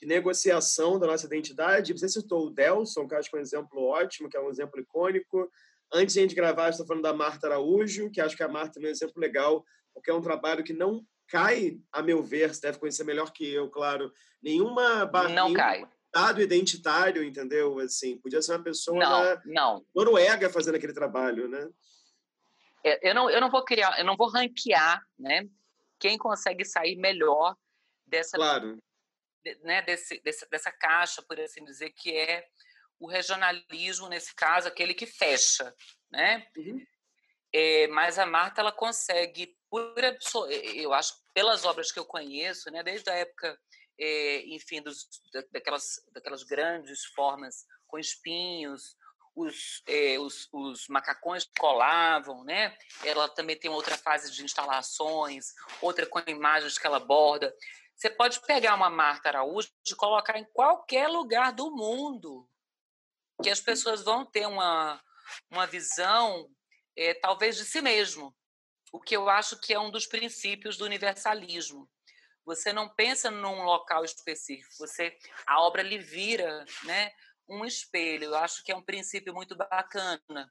A: de negociação da nossa identidade. Você citou o Delson, que acho que é um exemplo ótimo, que é um exemplo icônico. Antes de a gente gravar, está falando da Marta Araújo, que acho que a Marta é um exemplo legal, porque é um trabalho que não cai, a meu ver, você deve conhecer melhor que eu, claro, nenhuma
B: barreira. Não cai
A: estado identitário, entendeu? Assim, podia ser uma pessoa
B: não, na não.
A: Noruega fazendo aquele trabalho, né?
B: É, eu não, eu não vou criar, eu não vou ranquear, né? Quem consegue sair melhor dessa,
A: claro.
B: né? Desse, desse, dessa caixa, por assim dizer, que é o regionalismo nesse caso, aquele que fecha, né? Uhum. É, mas a Marta ela consegue, eu acho, pelas obras que eu conheço, né? Desde a época é, enfim, dos, daquelas, daquelas grandes formas com espinhos, os, é, os, os, macacões colavam, né? Ela também tem outra fase de instalações, outra com imagens que ela aborda. Você pode pegar uma Marta Araújo e colocar em qualquer lugar do mundo, que as pessoas vão ter uma, uma visão, é, talvez, de si mesmo, o que eu acho que é um dos princípios do universalismo. Você não pensa num local específico, você a obra lhe vira, né, um espelho. Eu acho que é um princípio muito bacana.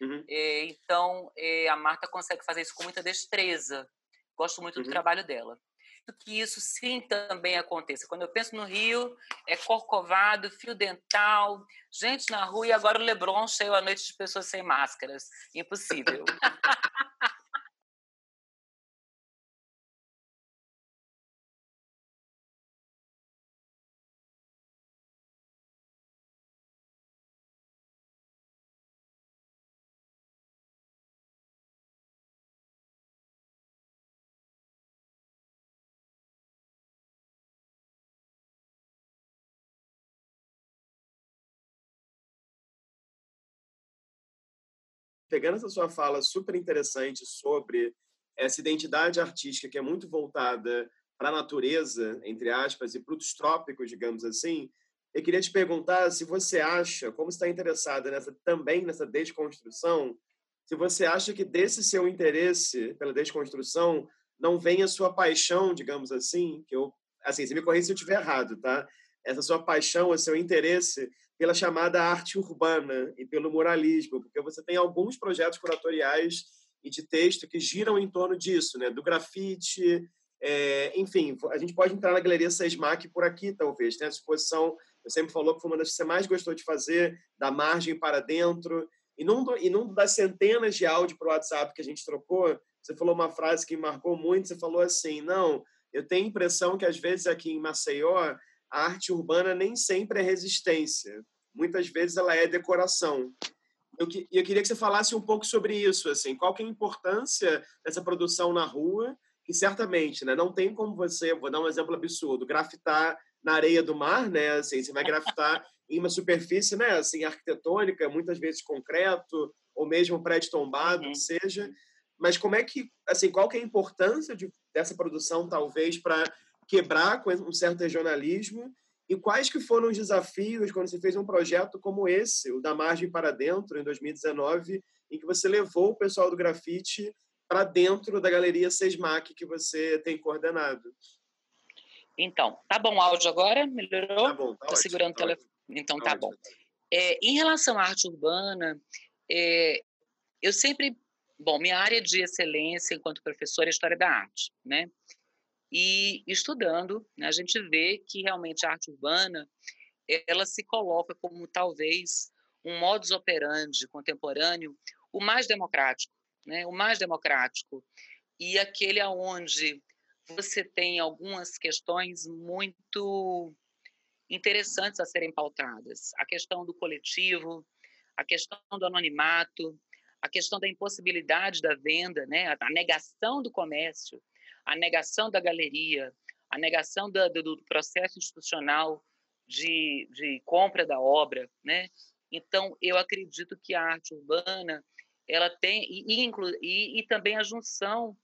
B: Uhum. É, então, é, a Marta consegue fazer isso com muita destreza. Gosto muito uhum. do trabalho dela. Que isso sim também aconteça. Quando eu penso no Rio, é corcovado, fio dental, gente na rua e agora o Leblon cheio à noite de pessoas sem máscaras. Impossível. <laughs>
A: pegando essa sua fala super interessante sobre essa identidade artística que é muito voltada para a natureza, entre aspas, e para os trópicos, digamos assim, eu queria te perguntar se você acha, como está interessada nessa também nessa desconstrução, se você acha que desse seu interesse pela desconstrução não vem a sua paixão, digamos assim, que eu, assim, você me corrija se eu estiver errado, tá? Essa sua paixão, esse seu interesse pela chamada arte urbana e pelo muralismo, porque você tem alguns projetos curatoriais e de texto que giram em torno disso, né? do grafite, É, enfim, a gente pode entrar na Galeria Sesmac por aqui, talvez. Tem a exposição, você sempre falou que foi uma das que você mais gostou de fazer, da margem para dentro. E num, e num das centenas de áudio para o WhatsApp que a gente trocou, você falou uma frase que marcou muito. Você falou assim: não, eu tenho a impressão que às vezes aqui em Maceió a arte urbana nem sempre é resistência. Muitas vezes ela é decoração. Eu, eu queria que você falasse um pouco sobre isso, assim, qual que é a importância dessa produção na rua, que certamente, né, não tem como você, vou dar um exemplo absurdo, grafitar na areia do mar, né, assim, você vai grafitar <laughs> em uma superfície, né, assim, arquitetônica, muitas vezes concreto, ou mesmo prédio tombado, uhum. que seja, mas como é que, assim, qual que é a importância de, dessa produção, talvez, para quebrar com um certo regionalismo e quais que foram os desafios quando você fez um projeto como esse, o da Margem para Dentro, em 2019, em que você levou o pessoal do grafite para dentro da Galeria Sesmac que você tem coordenado?
B: Então, tá bom o áudio agora? Melhorou?
A: Tá bom, tá
B: segurando
A: tá
B: o telefone. Então, tá, tá bom. É, em relação à arte urbana, é, eu sempre... Bom, minha área de excelência enquanto professora é História da Arte, né? E estudando, né, a gente vê que realmente a arte urbana ela se coloca como talvez um modus operandi contemporâneo o mais democrático, né? O mais democrático e aquele aonde você tem algumas questões muito interessantes a serem pautadas. A questão do coletivo, a questão do anonimato, a questão da impossibilidade da venda, né? a negação do comércio, a negação da galeria, a negação do, do processo institucional de, de compra da obra, né? Então, eu acredito que a arte urbana ela tem e, e, e também a junção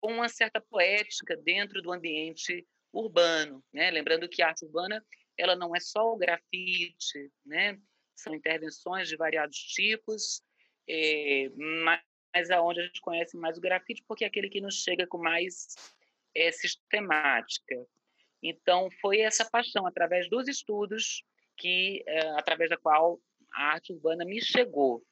B: com uma certa poética dentro do ambiente urbano, né? Lembrando que a arte urbana ela não é só o grafite, né? São intervenções de variados tipos, é, mas mas aonde a gente conhece mais o grafite, porque é aquele que nos chega com mais é, sistemática. Então, foi essa paixão, através dos estudos, que é, através da qual a arte urbana me chegou.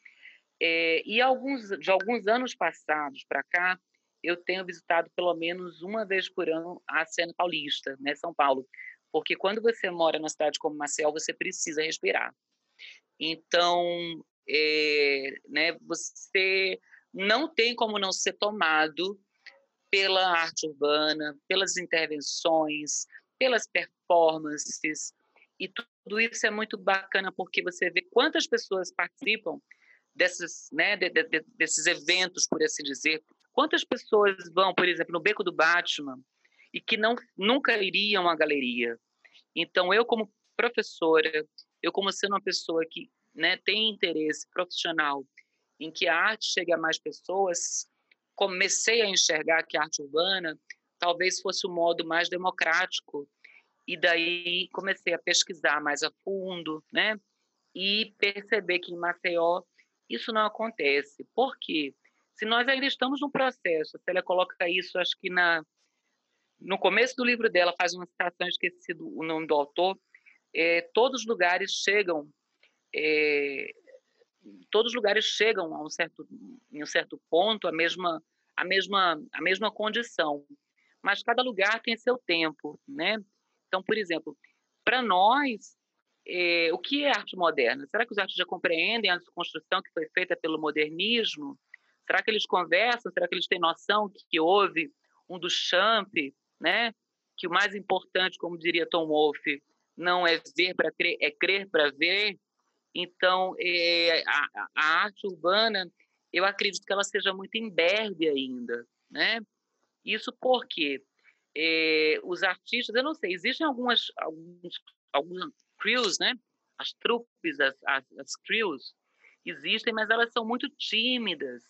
B: É, e alguns, de alguns anos passados para cá, eu tenho visitado pelo menos uma vez por ano a cena paulista, né, São Paulo, porque quando você mora numa cidade como Marcel, você precisa respirar. Então, é, né, você não tem como não ser tomado pela arte urbana, pelas intervenções, pelas performances. E tudo isso é muito bacana porque você vê quantas pessoas participam desses, né, de, de, desses eventos, por assim dizer. Quantas pessoas vão, por exemplo, no Beco do Batman e que não nunca iriam à galeria. Então, eu como professora, eu como sendo uma pessoa que né, tem interesse profissional em que a arte chegue a mais pessoas, comecei a enxergar que a arte urbana talvez fosse o modo mais democrático. E daí comecei a pesquisar mais a fundo, né? E perceber que em Maceió isso não acontece. Por quê? Se nós ainda estamos no processo, se ela coloca isso, acho que na no começo do livro dela faz uma citação, esqueci o nome do autor, é, todos os lugares chegam é, todos os lugares chegam a um certo, em um certo ponto a mesma, a mesma, a mesma condição, mas cada lugar tem seu tempo, né? Então, por exemplo, para nós, é, o que é arte moderna? Será que os artistas já compreendem a desconstrução que foi feita pelo modernismo? Será que eles conversam? Será que eles têm noção que, que houve um do Champ, né? Que o mais importante, como diria Tom Wolfe, não é ver para crer, é crer para ver. Então, é, a, a, arte urbana, eu acredito que ela seja muito imberbe ainda, né? Isso porque é, os artistas, eu não sei, existem algumas alguns, alguns crews, né? As trupes, as, as, as crews existem, mas elas são muito tímidas.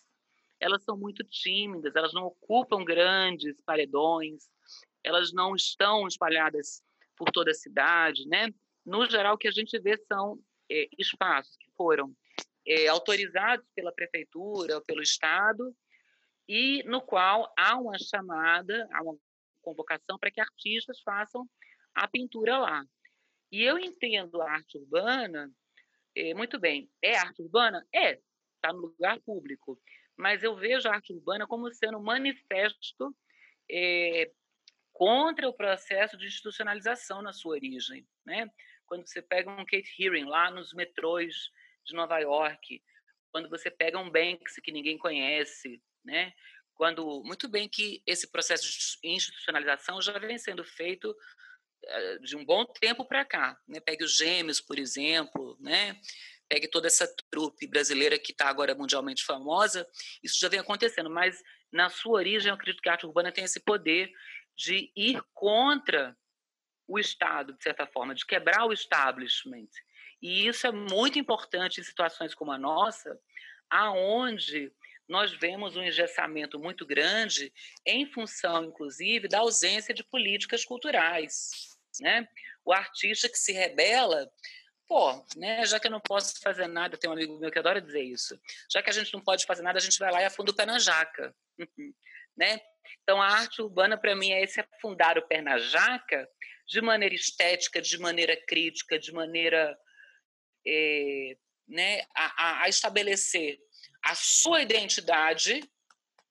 B: Elas são muito tímidas, elas não ocupam grandes paredões, elas não estão espalhadas por toda a cidade, né? No geral, o que a gente vê são é, espaços que foram é, autorizados pela prefeitura pelo Estado e no qual há uma chamada, há uma convocação para que artistas façam a pintura lá. E eu entendo a arte urbana é, muito bem. É arte urbana? É, está no lugar público. Mas eu vejo a arte urbana como sendo um manifesto é, contra o processo de institucionalização na sua origem, né? Quando você pega um Kate Hearing lá nos metrôs de Nova York, quando você pega um Banks que ninguém conhece, né? Quando muito bem que esse processo de institucionalização já vem sendo feito eh, de um bom tempo para cá, né? Pegue os Gêmeos, por exemplo, né? Pegue toda essa trupe brasileira que está agora mundialmente famosa, isso já vem acontecendo, mas na sua origem eu acredito que a arte urbana tem esse poder de ir contra o Estado, de certa forma, de quebrar o establishment. E isso é muito importante em situações como a nossa, aonde nós vemos um engessamento muito grande em função, inclusive, da ausência de políticas culturais. Né? O artista que se rebela, pô, né, já que eu não posso fazer nada, tem um amigo meu que adora dizer isso, já que a gente não pode fazer nada, a gente vai lá e afunda o pé na jaca. <laughs> né? Então, a arte urbana, para mim, é esse afundar o pé na jaca de maneira estética, de maneira crítica, de maneira é, né, a, a, estabelecer a sua identidade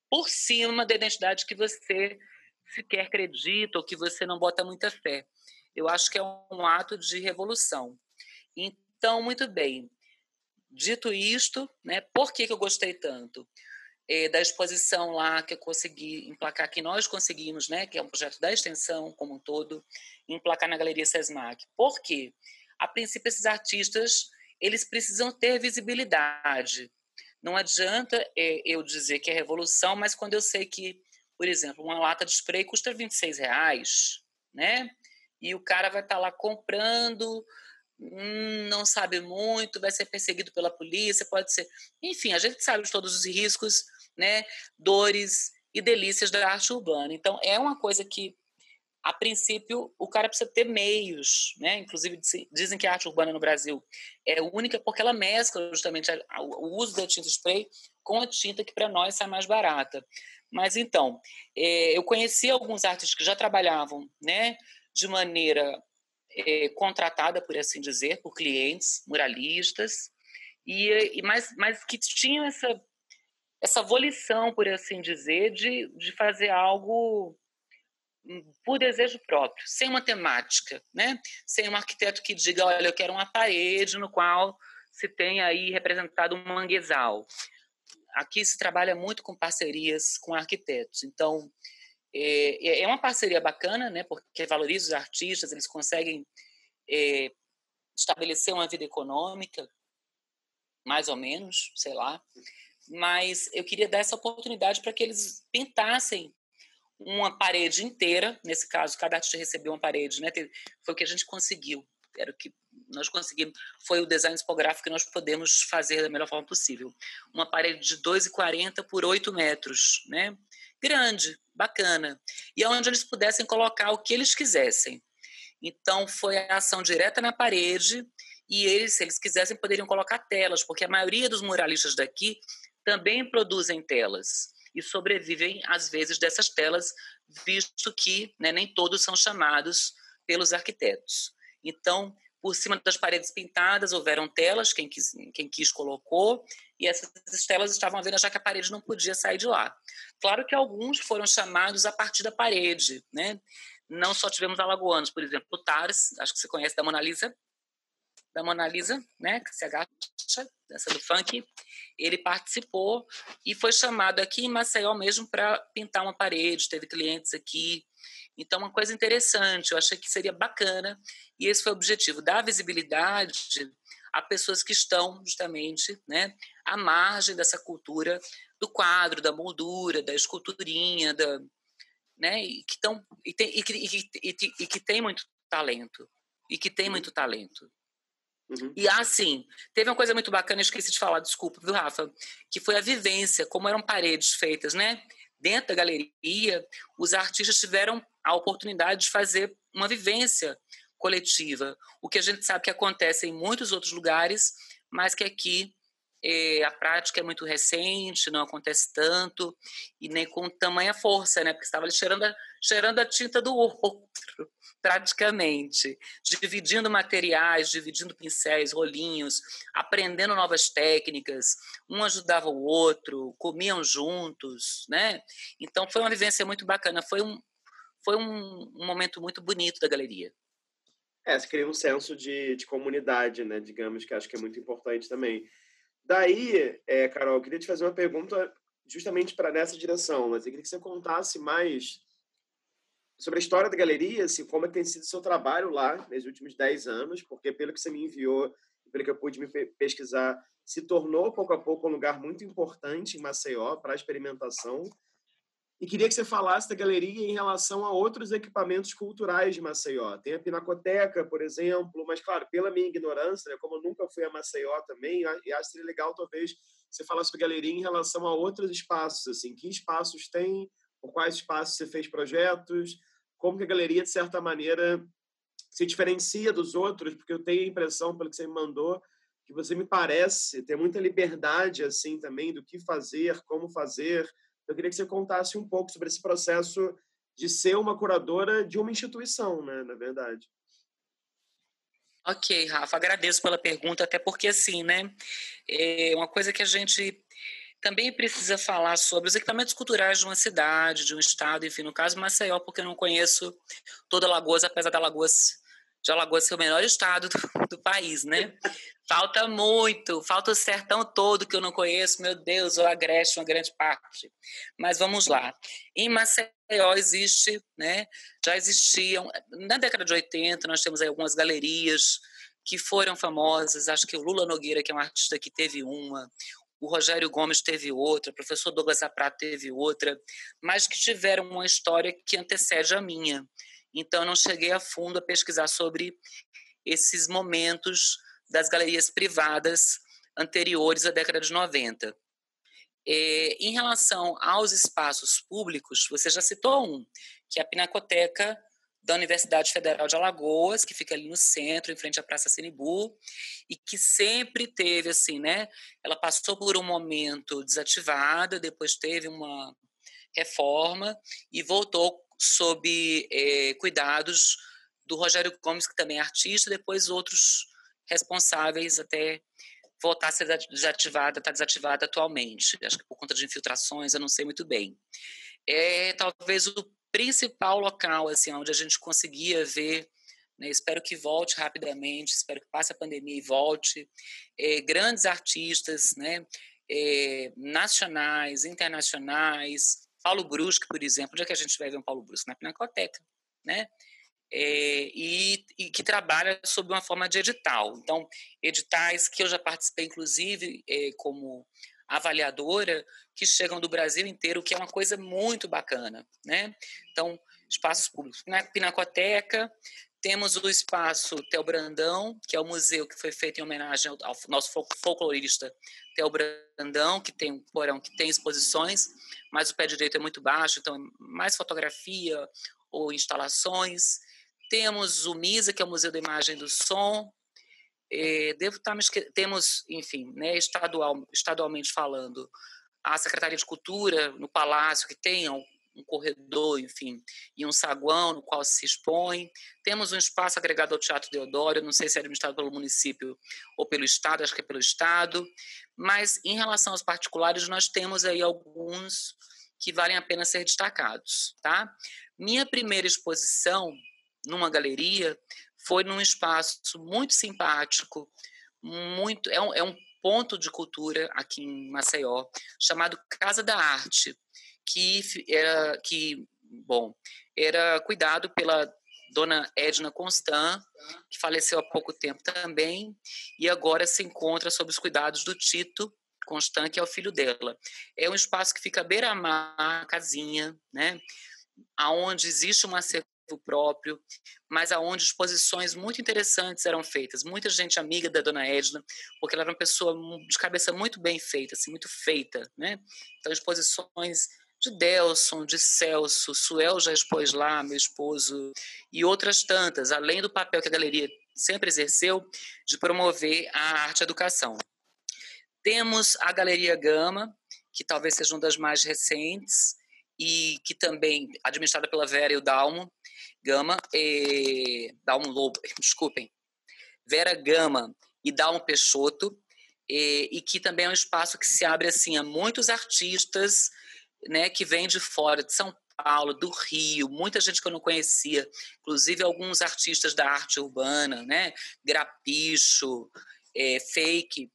B: por cima da identidade que você sequer acredita ou que você não bota muita fé. Eu acho que é um ato de revolução. Então, muito bem. Dito isto, né, por que, que eu gostei tanto? É, da exposição lá que eu consegui emplacar, que nós conseguimos, né, que é um projeto da extensão como um todo, emplacar na Galeria Sesmac. Por quê? A princípio, esses artistas eles precisam ter visibilidade. Não adianta é, eu dizer que é revolução, mas quando eu sei que, por exemplo, uma lata de spray custa 26 reais, né? E o cara vai estar tá lá comprando, hum, não sabe muito, vai ser perseguido pela polícia, pode ser. Enfim, a gente sabe de todos os riscos né, dores e delícias da arte urbana. Então, é uma coisa que, a princípio, o cara precisa ter meios, né? Inclusive, dizem que a arte urbana no Brasil é única porque ela mescla justamente o uso da tinta spray com a tinta que para nós sai mais barata. Mas, então, é, eu conheci alguns artistas que já trabalhavam, né, de maneira é, contratada, por assim dizer, por clientes, muralistas, e, e mas, mas que tinham essa essa volição, por assim dizer, de, de fazer algo hum, por desejo próprio, sem uma temática, né? Sem um arquiteto que diga, olha, eu quero uma parede no qual se tem aí representado um manguezal. Aqui se trabalha muito com parcerias com arquitetos, então é, é uma parceria bacana, né? Porque valoriza os artistas, eles conseguem é, estabelecer uma vida econômica, mais ou menos, sei lá mas eu queria dar essa oportunidade para que eles pintassem uma parede inteira. Nesse caso, cada artista recebeu uma parede, né? Foi o que a gente conseguiu. Era o que nós conseguimos. Foi o design tipográfico que nós podemos fazer da melhor forma possível. Uma parede de 2,40 por 8 metros, né? Grande, bacana. E onde eles pudessem colocar o que eles quisessem. Então, foi a ação direta na parede e eles, se eles quisessem, poderiam colocar telas, porque a maioria dos muralistas daqui também produzem telas e sobrevivem, às vezes, dessas telas, visto que né, nem todos são chamados pelos arquitetos. Então, por cima das paredes pintadas, houveram telas, quem quis, quem quis colocou, e essas telas estavam à venda já que a parede não podia sair de lá. Claro que alguns foram chamados a partir da parede, né? Não só tivemos alagoanos, por exemplo, o Tars, acho que você conhece da Mona Lisa, da Mona Lisa, né, que se agacha, essa do funk, ele participou e foi chamado aqui em Maceió mesmo para pintar uma parede, teve clientes aqui. Então, uma coisa interessante, eu achei que seria bacana, e esse foi o objetivo, dar visibilidade a pessoas que estão justamente né, à margem dessa cultura do quadro, da moldura, da esculturinha, da, né, e que, tão, e, tem, e, e, e, e que tem muito talento, e que tem muito talento. Uhum. E assim, teve uma coisa muito bacana, eu esqueci de falar, desculpa, viu, Rafa? Que foi a vivência, como eram paredes feitas, né? Dentro da galeria, os artistas tiveram a oportunidade de fazer uma vivência coletiva, o que a gente sabe que acontece em muitos outros lugares, mas que aqui é, a prática é muito recente, não acontece tanto, e nem com tamanha força, né? Porque estava ali cheirando a, cheirando a tinta do <laughs> outro, praticamente. Dividindo materiais, dividindo pincéis, rolinhos, aprendendo novas técnicas, um ajudava o outro, comiam juntos, né? Então foi uma vivência muito bacana, foi um, foi um, um momento muito bonito da galeria.
A: É, se cria um senso de, de comunidade, né? Digamos que acho que é muito importante também. Daí, é, Carol, eu queria te fazer uma pergunta justamente para nessa direção, mas eu queria que você contasse mais sobre a história da galeria, assim, como é tem sido o seu trabalho lá nos últimos 10 anos, porque pelo que você me enviou, pelo que eu pude me pesquisar, se tornou pouco a pouco um lugar muito importante em Maceió para a experimentação. E queria que você falasse da galeria em relação a outros equipamentos culturais de Maceió. Tem a Pinacoteca, por exemplo, mas, claro, pela minha ignorância, né, como eu nunca fui a Maceió também, e acho que seria legal, talvez, você falar sobre galeria em relação a outros espaços. assim, Que espaços tem, por quais espaços você fez projetos, como que a galeria, de certa maneira, se diferencia dos outros, porque eu tenho a impressão, pelo que você me mandou, que você me parece ter muita liberdade, assim, também, do que fazer, como fazer. Eu queria que você contasse um pouco sobre esse processo de ser uma curadora de uma instituição, né, na verdade.
B: Ok, Rafa, agradeço pela pergunta, até porque, assim, né, é uma coisa que a gente também precisa falar sobre os equipamentos culturais de uma cidade, de um estado, enfim, no caso Maceió, porque eu não conheço toda Alagoas, apesar da Alagoas, de Alagoas ser o menor estado do, <laughs> do país, né? Falta muito, falta o sertão todo que eu não conheço, meu Deus, ou Agreste, uma grande parte. Mas vamos lá. Em Maceió existe, né? Já existiam, na década de 80, nós temos algumas galerias que foram famosas, acho que o Lula Nogueira, que é um artista que teve uma, o Rogério Gomes teve outra, o professor Douglas Aprat teve outra, mas que tiveram uma história que antecede a minha. Então, não cheguei a fundo a pesquisar sobre esses momentos das galerias privadas anteriores à década de 90. É, em relação aos espaços públicos, você já citou um, que é a Pinacoteca da Universidade Federal de Alagoas, que fica ali no centro, em frente à Praça Sinibu, e que sempre teve assim, né? Ela passou por um momento desativada, depois teve uma reforma e voltou sob eh, cuidados do Rogério Gomes, que também é artista, depois outros responsáveis até voltar a ser desativada, está desativada atualmente. Acho que por conta de infiltrações, eu não sei muito bem. É talvez o principal local assim onde a gente conseguia ver né, espero que volte rapidamente espero que passe a pandemia e volte é, grandes artistas né é, nacionais internacionais Paulo Brusque por exemplo onde é que a gente vai ver um Paulo Brusque na Pinacoteca né é, e, e, que trabalha sob uma forma de edital então editais que eu já participei inclusive como avaliadora que chegam do Brasil inteiro, que é uma coisa muito bacana, né? Então, espaços públicos. Na Pinacoteca, temos o espaço Theo Brandão, que é o museu que foi feito em homenagem ao nosso folclorista Theo Brandão, que tem um porão que tem exposições, mas o pé direito é muito baixo, então é mais fotografia ou instalações. Temos o MISA, que é o Museu da Imagem do Som, é, devo estar me temos, enfim, né, estadual, estadualmente falando, a Secretaria de Cultura no Palácio, que tem um, corredor, enfim, e um saguão no qual se expõe. Temos um espaço agregado ao Teatro Deodoro, não sei se é administrado pelo município ou pelo Estado, acho que é pelo Estado. Mas, em relação aos particulares, nós temos aí alguns que valem a pena ser destacados, tá? Minha primeira exposição numa galeria foi num espaço muito simpático, muito é um, é um ponto de cultura aqui em Maceió chamado Casa da Arte, que era que bom era cuidado pela dona Edna Constant, que faleceu há pouco tempo também, e agora se encontra sob os cuidados do Tito Constant, que é o filho dela. É um espaço que fica beira-mar, casinha, né? aonde existe uma próprio, mas aonde exposições muito interessantes eram feitas. Muita gente amiga da dona Edna, porque ela era uma pessoa de cabeça muito bem feita, assim, muito feita, né? Então, exposições de Delson, de Celso, Suel já expôs lá, meu esposo, e outras tantas, além do papel que a galeria sempre exerceu de promover a arte e a educação. Temos a Galeria Gama, que talvez seja uma das mais recentes, e que também administrada pela Vera e o Dalmo, Gama e Dalmo Lobo, <laughs> desculpem, Vera Gama e Dalmo Peixoto, e, e, que também é um espaço que se abre assim a muitos artistas, né, que vêm de fora de São Paulo, do Rio, muita gente que eu não conhecia, inclusive alguns artistas da arte urbana, né? Grapicho, é, Fake,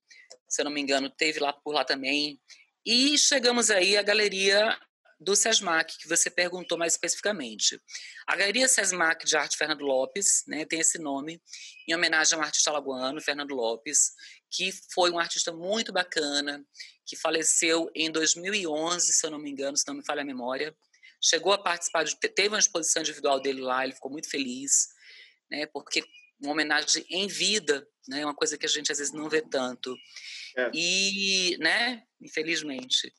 B: se eu não me engano, teve lá por lá também. E chegamos aí à galeria do SESMAC, que você perguntou mais especificamente. A Galeria SESMAC de Arte Fernando Lopes, né, tem esse nome, em homenagem ao artista alagoano, Fernando Lopes, que foi um artista muito bacana, que faleceu em 2011, se eu não me engano, se não me falha a memória. Chegou a participar, de, teve uma exposição individual dele lá, ele ficou muito feliz, né, porque uma homenagem em vida, né, é uma coisa que a gente às vezes não vê tanto. É. E, né, infelizmente.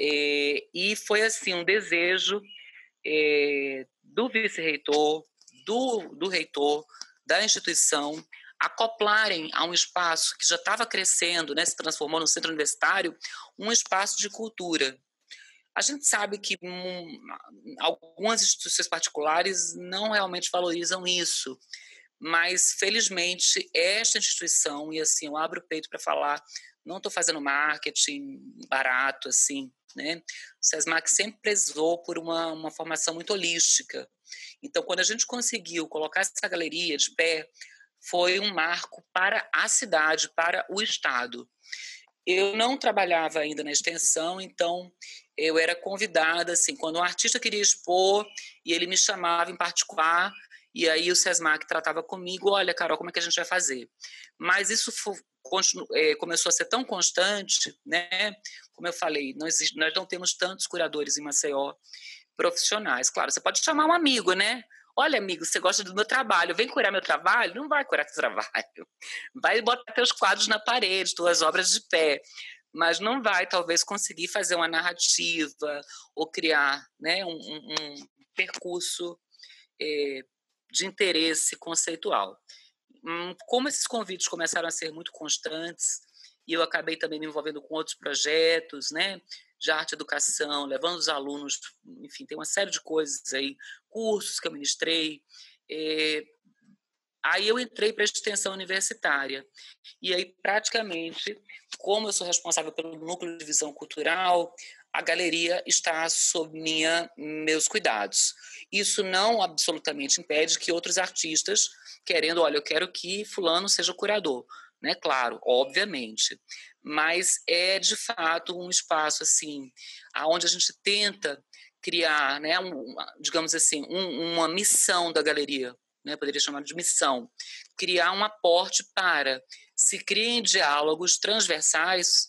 B: É, e foi assim um desejo é, do vice-reitor, do, do reitor, da instituição, acoplarem a um espaço que já estava crescendo, né, se transformou no centro universitário, um espaço de cultura. A gente sabe que um, algumas instituições particulares não realmente valorizam isso, mas felizmente esta instituição, e assim, eu abro o peito para falar, não estou fazendo marketing barato, assim, né? O SESMAC sempre prezou por uma, uma formação muito holística. Então, quando a gente conseguiu colocar essa galeria de pé, foi um marco para a cidade, para o Estado. Eu não trabalhava ainda na extensão, então eu era convidada, assim, quando um artista queria expor e ele me chamava em particular, e aí o SESMAC tratava comigo, olha, Carol, como é que a gente vai fazer? Mas isso foi, é, começou a ser tão constante, né? Como eu falei, nós, nós não temos tantos curadores em Maceió profissionais. Claro, você pode chamar um amigo, né? Olha, amigo, você gosta do meu trabalho, vem curar meu trabalho? Não vai curar seu trabalho. Vai botar teus quadros na parede, tuas obras de pé. Mas não vai, talvez, conseguir fazer uma narrativa ou criar né, um, um, um percurso é, de interesse conceitual. Hum, como esses convites começaram a ser muito constantes, e eu acabei também me envolvendo com outros projetos, né, de arte e educação, levando os alunos, enfim, tem uma série de coisas aí, cursos que eu ministrei. É, aí eu entrei para a extensão universitária. E aí, praticamente, como eu sou responsável pelo núcleo de visão cultural, a galeria está sob minha, meus cuidados. Isso não absolutamente impede que outros artistas, querendo, olha, eu quero que fulano seja curador, né? Claro, obviamente. Mas é de fato um espaço assim, aonde a gente tenta criar, né, digamos assim, um, uma missão da galeria, né, poderia chamar de missão, criar um aporte para se criem diálogos transversais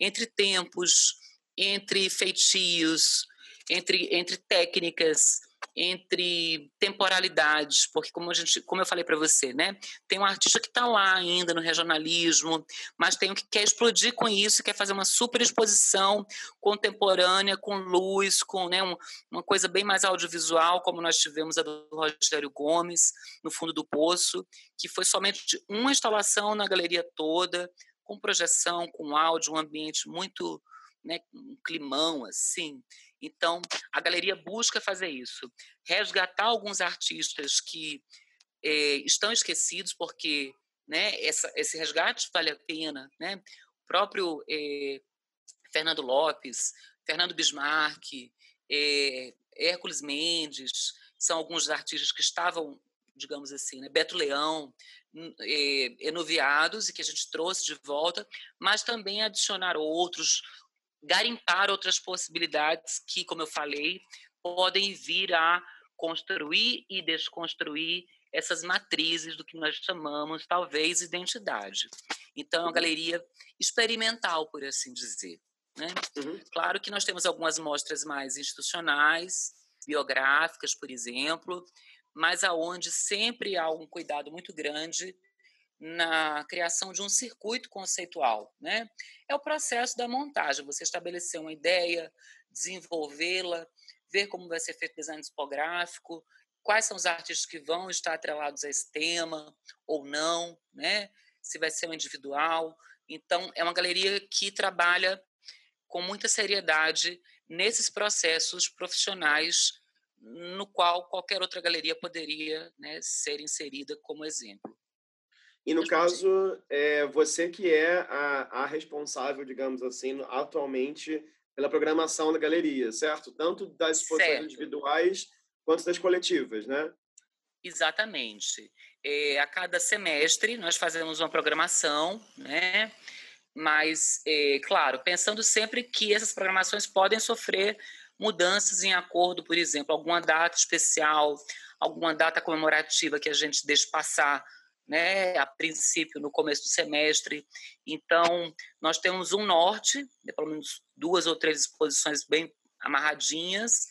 B: entre tempos, entre feitios, entre, entre técnicas, entre temporalidades, porque como a gente, como eu falei para você, né, tem um artista que está lá ainda no regionalismo, mas tem um que quer explodir com isso, quer fazer uma super exposição contemporânea com luz, com né, um, uma coisa bem mais audiovisual, como nós tivemos a do Rogério Gomes no fundo do poço, que foi somente uma instalação na galeria toda, com projeção, com áudio, um ambiente muito né, um climão assim. Então, a galeria busca fazer isso, resgatar alguns artistas que é, estão esquecidos, porque né, essa, esse resgate vale a pena. Né? O próprio é, Fernando Lopes, Fernando Bismarck, é, Hércules Mendes, são alguns artistas que estavam, digamos assim, né? Beto Leão, enuviados e que a gente trouxe de volta, mas também adicionar outros, garimpar outras possibilidades que, como eu falei, podem vir a construir e desconstruir essas matrizes do que nós chamamos, talvez, identidade. Então, é uma galeria experimental, por assim dizer. Né? Uhum. Claro que nós temos algumas mostras mais institucionais, biográficas, por exemplo, mas aonde sempre há um cuidado muito grande na criação de um circuito conceitual, né? É o processo da montagem, você estabelecer uma ideia, desenvolvê-la, ver como vai ser feito o design tipográfico, quais são os artistas que vão estar atrelados a esse tema ou não, né? Se vai ser um individual. Então, é uma galeria que trabalha com muita seriedade nesses processos profissionais no qual qualquer outra galeria poderia né, ser inserida como exemplo.
A: E no caso, é você que é a, a responsável, digamos assim, atualmente pela programação da galeria, certo? Tanto das exposições individuais quanto das coletivas, né?
B: Exatamente. É, a cada semestre nós fazemos uma programação, né? Mas, é, claro, pensando sempre que essas programações podem sofrer mudanças em acordo, por exemplo, alguma data especial, alguma data comemorativa que a gente deixe passar, né, a princípio no começo do semestre. Então, nós temos um norte, né, pelo menos duas ou três exposições bem amarradinhas,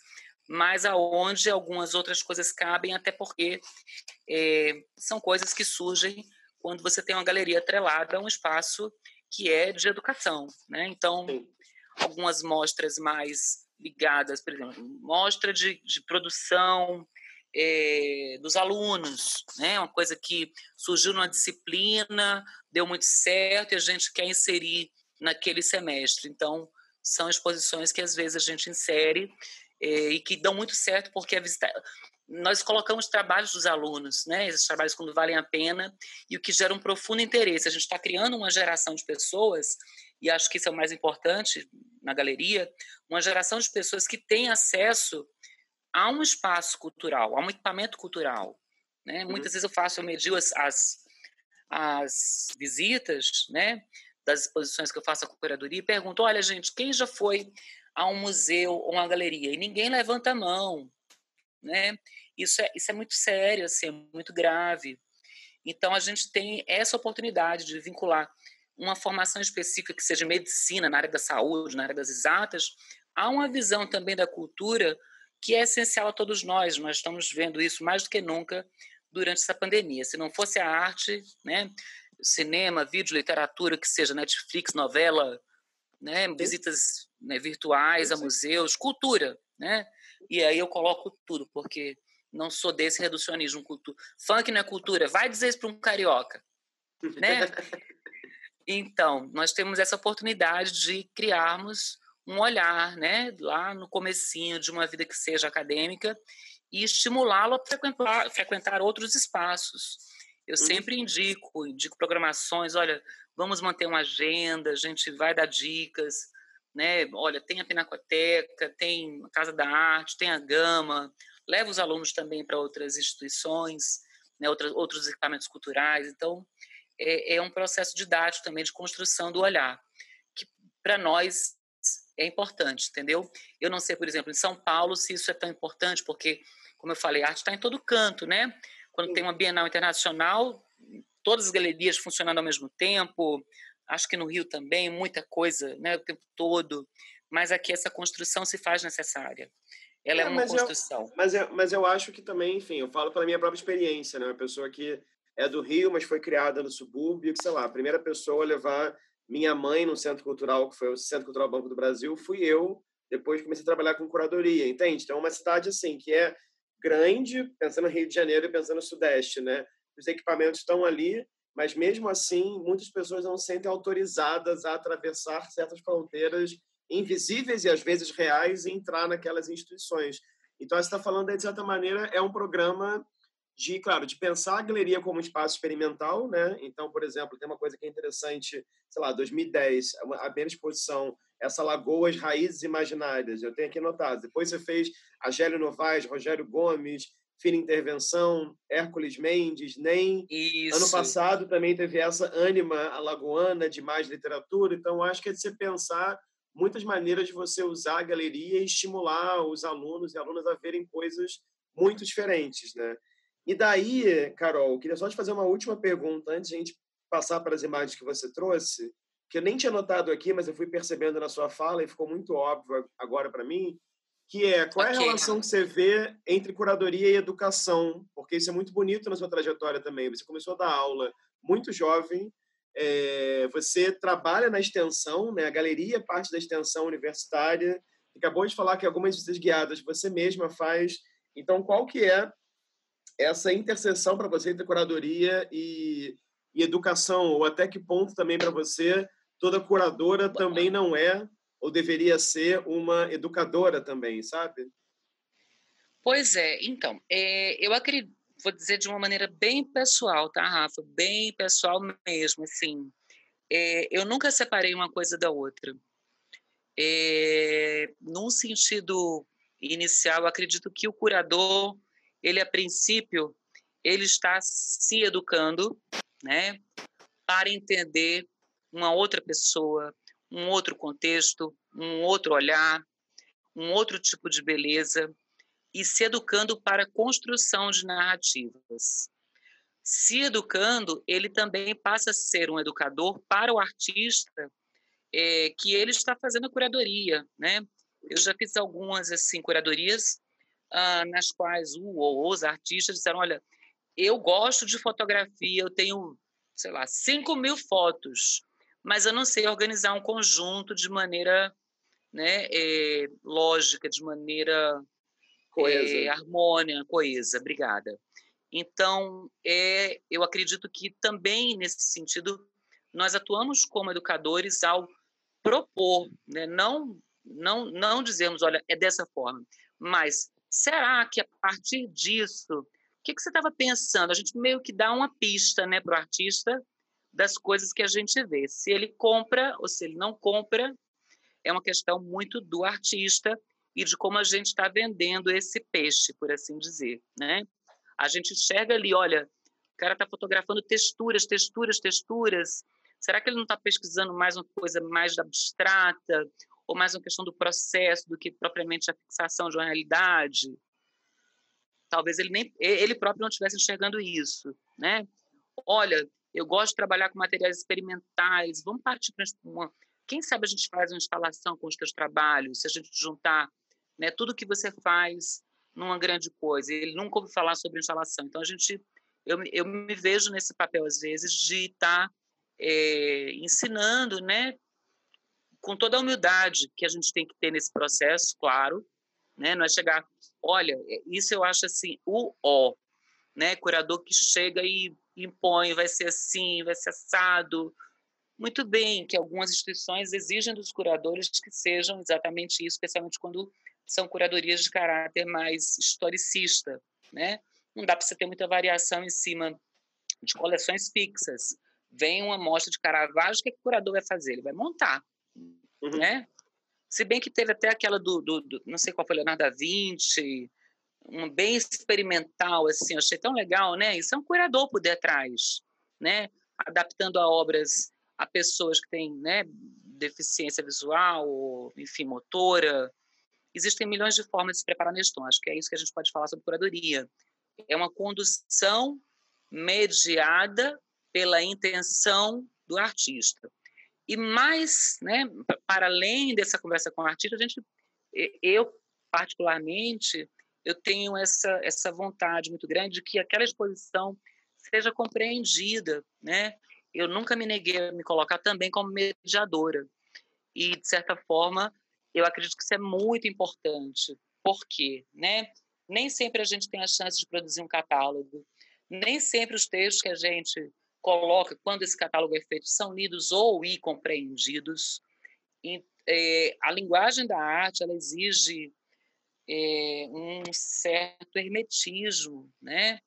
B: mas aonde algumas outras coisas cabem, até porque é, são coisas que surgem quando você tem uma galeria atrelada a um espaço que é de educação, né? Então, algumas mostras mais ligadas, por exemplo, mostra de, de produção é, dos alunos, né? Uma coisa que surgiu numa disciplina, deu muito certo e a gente quer inserir naquele semestre. Então, são exposições que às vezes a gente insere é, e que dão muito certo porque visita... nós colocamos trabalhos dos alunos, né? Esses trabalhos quando valem a pena e o que gera um profundo interesse. A gente está criando uma geração de pessoas e acho que isso é o mais importante na galeria, uma geração de pessoas que têm acesso a um espaço cultural, a um equipamento cultural. Né? Uhum. Muitas vezes eu faço, eu medio as, as, as visitas né, das exposições que eu faço a curadoria e pergunto, olha gente, quem já foi a um museu ou uma galeria? E ninguém levanta a mão. Né? Isso, é, isso é muito sério, assim, é muito grave. Então, a gente tem essa oportunidade de vincular uma formação específica que seja medicina, na área da saúde, na área das exatas, há uma visão também da cultura que é essencial a todos nós. Nós estamos vendo isso mais do que nunca durante essa pandemia. Se não fosse a arte, né, cinema, vídeo, literatura, que seja Netflix, novela, né, visitas né, virtuais a museus, cultura, né? E aí eu coloco tudo, porque não sou desse reducionismo cultura. Funk não é cultura, vai dizer isso para um carioca, né? <laughs> Então, nós temos essa oportunidade de criarmos um olhar, né, lá no comecinho de uma vida que seja acadêmica e estimulá-lo a frequentar, frequentar outros espaços. Eu uhum. sempre indico, indico programações, olha, vamos manter uma agenda, a gente vai dar dicas, né? Olha, tem a Pinacoteca, tem a Casa da Arte, tem a Gama, leva os alunos também para outras instituições, né, outras, outros equipamentos culturais. Então, é, é um processo didático também de construção do olhar, que para nós é importante, entendeu? Eu não sei, por exemplo, em São Paulo se isso é tão importante, porque, como eu falei, a arte está em todo canto, né? Quando tem uma Bienal Internacional, todas as galerias funcionando ao mesmo tempo, acho que no Rio também, muita coisa, né, o tempo todo, mas aqui essa construção se faz necessária. Ela é, é uma construção.
A: Eu, mas, eu, mas eu acho que também, enfim, eu falo pela minha própria experiência, né? Uma pessoa que é do Rio, mas foi criada no subúrbio, que, sei lá, a primeira pessoa a levar minha mãe no Centro Cultural, que foi o Centro Cultural Banco do Brasil, fui eu, depois comecei a trabalhar com curadoria, entende? Então, é uma cidade, assim, que é grande, pensando no Rio de Janeiro e pensando no Sudeste, né? Os equipamentos estão ali, mas mesmo assim, muitas pessoas não se sentem autorizadas a atravessar certas fronteiras invisíveis e às vezes reais e entrar naquelas instituições. Então, você está falando, de certa maneira, é um programa de, claro, de pensar a galeria como um espaço experimental, né? Então, por exemplo, tem uma coisa que é interessante, sei lá, 2010, a primeira exposição, essa Lagoas Raízes Imaginárias, eu tenho aqui anotado. Depois você fez Agélio Novaes, Rogério Gomes, Filha Intervenção, Hércules Mendes, NEM. Isso. Ano passado também teve essa Ânima Alagoana de mais literatura. Então, acho que é de você pensar muitas maneiras de você usar a galeria e estimular os alunos e alunas a verem coisas muito diferentes, né? E daí, Carol, queria só te fazer uma última pergunta antes de a gente passar para as imagens que você trouxe, que eu nem tinha notado aqui, mas eu fui percebendo na sua fala e ficou muito óbvio agora para mim, que é qual é a relação que você vê entre curadoria e educação, porque isso é muito bonito na sua trajetória também. Você começou a dar aula muito jovem, é, você trabalha na extensão, né? A galeria é parte da extensão universitária. Acabou de falar que algumas visitas guiadas você mesma faz. Então, qual que é essa interseção para você entre curadoria e, e educação, ou até que ponto também para você toda curadora também não é ou deveria ser uma educadora também, sabe?
B: Pois é, então, é, eu acredito, vou dizer de uma maneira bem pessoal, tá, Rafa? Bem pessoal mesmo, assim. É, eu nunca separei uma coisa da outra. É, num sentido inicial, acredito que o curador, ele a princípio, ele está se educando, né, para entender uma outra pessoa, um outro contexto, um outro olhar, um outro tipo de beleza e se educando para a construção de narrativas. Se educando, ele também passa a ser um educador para o artista é, que ele está fazendo a curadoria, né? Eu já fiz algumas assim curadorias ah, nas quais o ou os artistas disseram, olha, eu gosto de fotografia, eu tenho, sei lá, 5 mil fotos, mas eu não sei organizar um conjunto de maneira né, é, lógica, de maneira coesa. É, harmônica, coesa. Obrigada. Então, é, eu acredito que também nesse sentido nós atuamos como educadores ao propor, né, não não não dizermos, olha, é dessa forma, mas será que a partir disso, o que, que você estava pensando? A gente meio que dá uma pista, né, para o artista das coisas que a gente vê. Se ele compra ou se ele não compra, é uma questão muito do artista e de como a gente está vendendo esse peixe, por assim dizer, né? A gente enxerga ali, olha, o cara está fotografando texturas, texturas, texturas. Será que ele não está pesquisando mais uma coisa mais abstrata ou mais uma questão do processo do que propriamente a fixação de uma realidade? Talvez ele nem ele próprio não estivesse enxergando isso, né? Olha, eu gosto de trabalhar com materiais experimentais. Vamos partir para uma. Quem sabe a gente faz uma instalação com os teus trabalhos, se a gente juntar né, tudo que você faz numa grande coisa. Ele nunca ouviu falar sobre instalação. Então, a gente, eu, eu me vejo nesse papel, às vezes, de estar tá, é, ensinando, né, com toda a humildade que a gente tem que ter nesse processo, claro, né, não é chegar, olha, isso eu acho assim, o ó, né, curador que chega e impõe, vai ser assim, vai ser assado. Muito bem, que algumas instituições exigem dos curadores que sejam exatamente isso, especialmente quando são curadorias de caráter mais historicista, né? Não dá para você ter muita variação em cima de coleções fixas. Vem uma mostra de Caravaggio, o que, é que o curador vai fazer? Ele vai montar, uhum. né? Se bem que teve até aquela do, do, do, não sei qual foi, Leonardo da Vinci, um bem experimental, assim, achei tão legal, né? Isso é um curador por detrás, né? Adaptando a obras a pessoas que têm, né, deficiência visual, ou, enfim, motora. Existem milhões de formas de se preparar nesse tom. Acho que é isso que a gente pode falar sobre curadoria. É uma condução mediada pela intenção do artista. E mais, né, para além dessa conversa com o artista, a gente, eu particularmente, eu tenho essa, essa vontade muito grande de que aquela exposição seja compreendida, né? Eu nunca me neguei a me colocar também como mediadora. E, de certa forma, eu acredito que isso é muito importante. Por quê? Né? Nem sempre a gente tem a chance de produzir um catálogo. Nem sempre os textos que a gente coloca, quando esse catálogo é feito, são lidos ou e compreendidos. E, é, a linguagem da arte ela exige é, um certo hermetismo, né?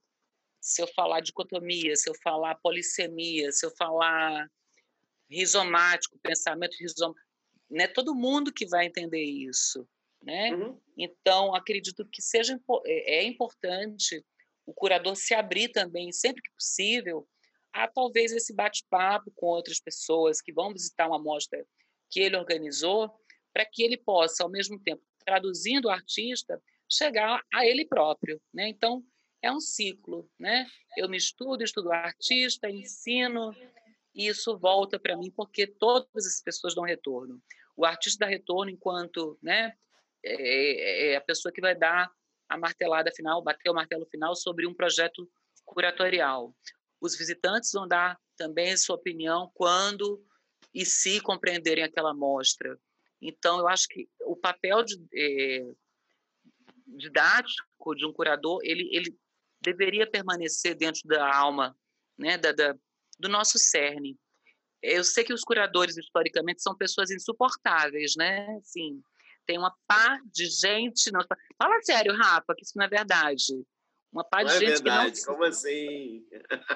B: Se eu falar dicotomia, se eu falar polissemia, se eu falar rizomático, pensamento rizomático, não é todo mundo que vai entender isso, né? Uhum. Então, acredito que seja é, é importante o curador se abrir também, sempre que possível, a talvez esse bate-papo com outras pessoas que vão visitar uma mostra que ele organizou, para que ele possa, ao mesmo tempo, traduzindo o artista, chegar a ele próprio. Né? Então, é um ciclo. Né? Eu me estudo, estudo o artista, ensino, e isso volta para mim porque todas as pessoas dão retorno. O artista dá retorno enquanto né, é, é, é a pessoa que vai dar a martelada final, bater o martelo final sobre um projeto curatorial. Os visitantes vão dar também sua opinião quando e se compreenderem aquela mostra. Então, eu acho que o papel de, é, didático de um curador, ele, ele deveria permanecer dentro da alma, né, da, da, do nosso cerne. Eu sei que os curadores, historicamente, são pessoas insuportáveis, né? Assim, tem uma pá de gente... Não... Fala sério, Rafa, que isso não é verdade. Uma pá de
A: não
B: é gente
A: é verdade.
B: que
A: não... Como assim?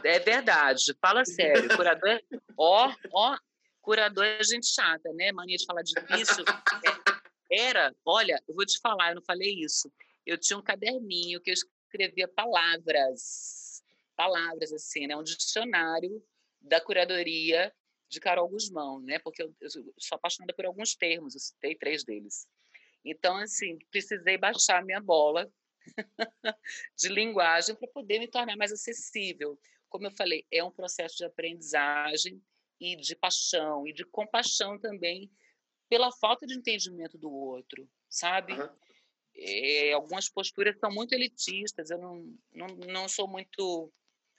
B: É verdade. Fala <laughs> sério. Curador é... Ó, ó, curador é gente chata, né? Mania de falar difícil. É, era, olha, eu vou te falar, eu não falei isso. Eu tinha um caderninho que eu escrevia palavras, palavras assim, né? Um dicionário da curadoria de Carol Guzmão, né? Porque eu, eu sou apaixonada por alguns termos, eu citei três deles. Então, assim, precisei baixar minha bola <laughs> de linguagem para poder me tornar mais acessível. Como eu falei, é um processo de aprendizagem e de paixão e de compaixão também pela falta de entendimento do outro, sabe? Uhum. É, algumas posturas são muito elitistas, eu não, não, não sou muito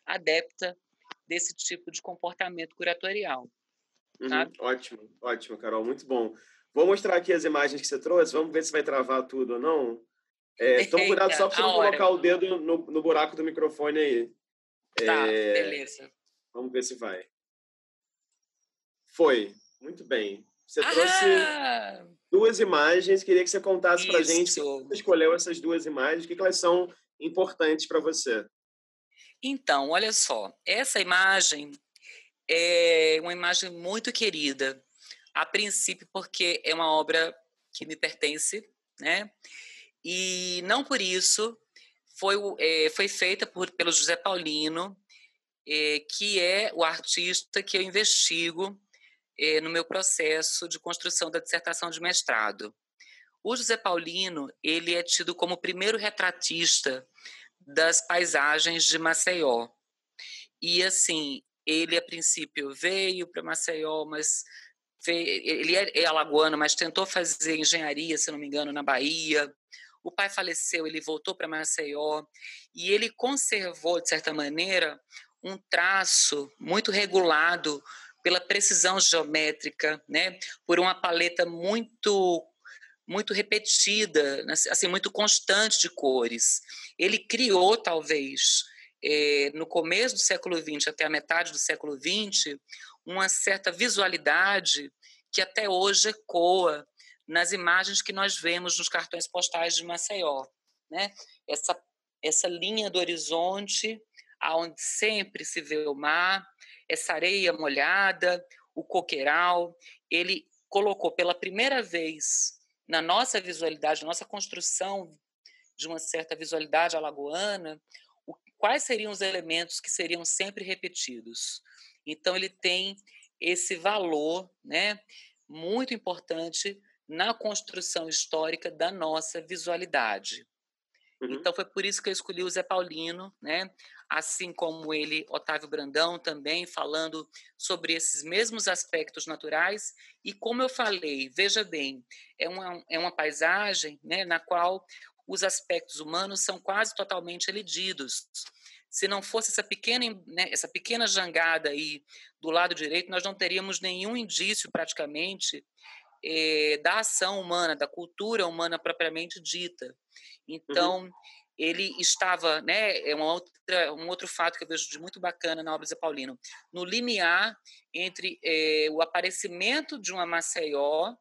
B: adepta desse tipo de comportamento curatorial.
A: Uhum, ótimo, ótimo, Carol, muito bom. Vou mostrar aqui as imagens que você trouxe, vamos ver se vai travar tudo ou não. É, toma cuidado só para você não colocar o dedo no, no buraco do microfone aí.
B: Tá, é, beleza.
A: Vamos ver se vai. Foi, muito bem. Você ah! trouxe duas imagens, queria que você contasse para a gente você escolheu essas duas imagens, o que, que elas são importantes para você.
B: Então, olha só, essa imagem é uma imagem muito querida, a princípio porque é uma obra que me pertence, né? E não por isso foi, é, foi feita por, pelo José Paulino, é, que é o artista que eu investigo é, no meu processo de construção da dissertação de mestrado. O José Paulino ele é tido como o primeiro retratista das paisagens de Maceió. E assim, ele a princípio veio para Maceió, mas ele é, é alagoano, mas tentou fazer engenharia, se não me engano, na Bahia. O pai faleceu, ele voltou para Maceió e ele conservou de certa maneira um traço muito regulado pela precisão geométrica, né? Por uma paleta muito muito repetida, né, assim muito constante de cores. Ele criou talvez é, no começo do século XX até a metade do século XX uma certa visualidade que até hoje ecoa nas imagens que nós vemos nos cartões postais de Maceió, né? Essa essa linha do horizonte, aonde sempre se vê o mar, essa areia molhada, o coqueiral, ele colocou pela primeira vez na nossa visualidade, na nossa construção de uma certa visualidade alagoana, o, quais seriam os elementos que seriam sempre repetidos. Então ele tem esse valor, né, muito importante na construção histórica da nossa visualidade. Uhum. Então foi por isso que eu escolhi o Zé Paulino, né? assim como ele, Otávio Brandão, também falando sobre esses mesmos aspectos naturais. E como eu falei, veja bem, é uma, é uma paisagem né, na qual os aspectos humanos são quase totalmente elididos. Se não fosse essa pequena, né, essa pequena jangada aí do lado direito, nós não teríamos nenhum indício, praticamente, eh, da ação humana, da cultura humana propriamente dita. Uhum. Então, uhum ele estava, né, é uma outra, um outro fato que eu vejo de muito bacana na obra de Paulino, no limiar entre é, o aparecimento de uma Maceió,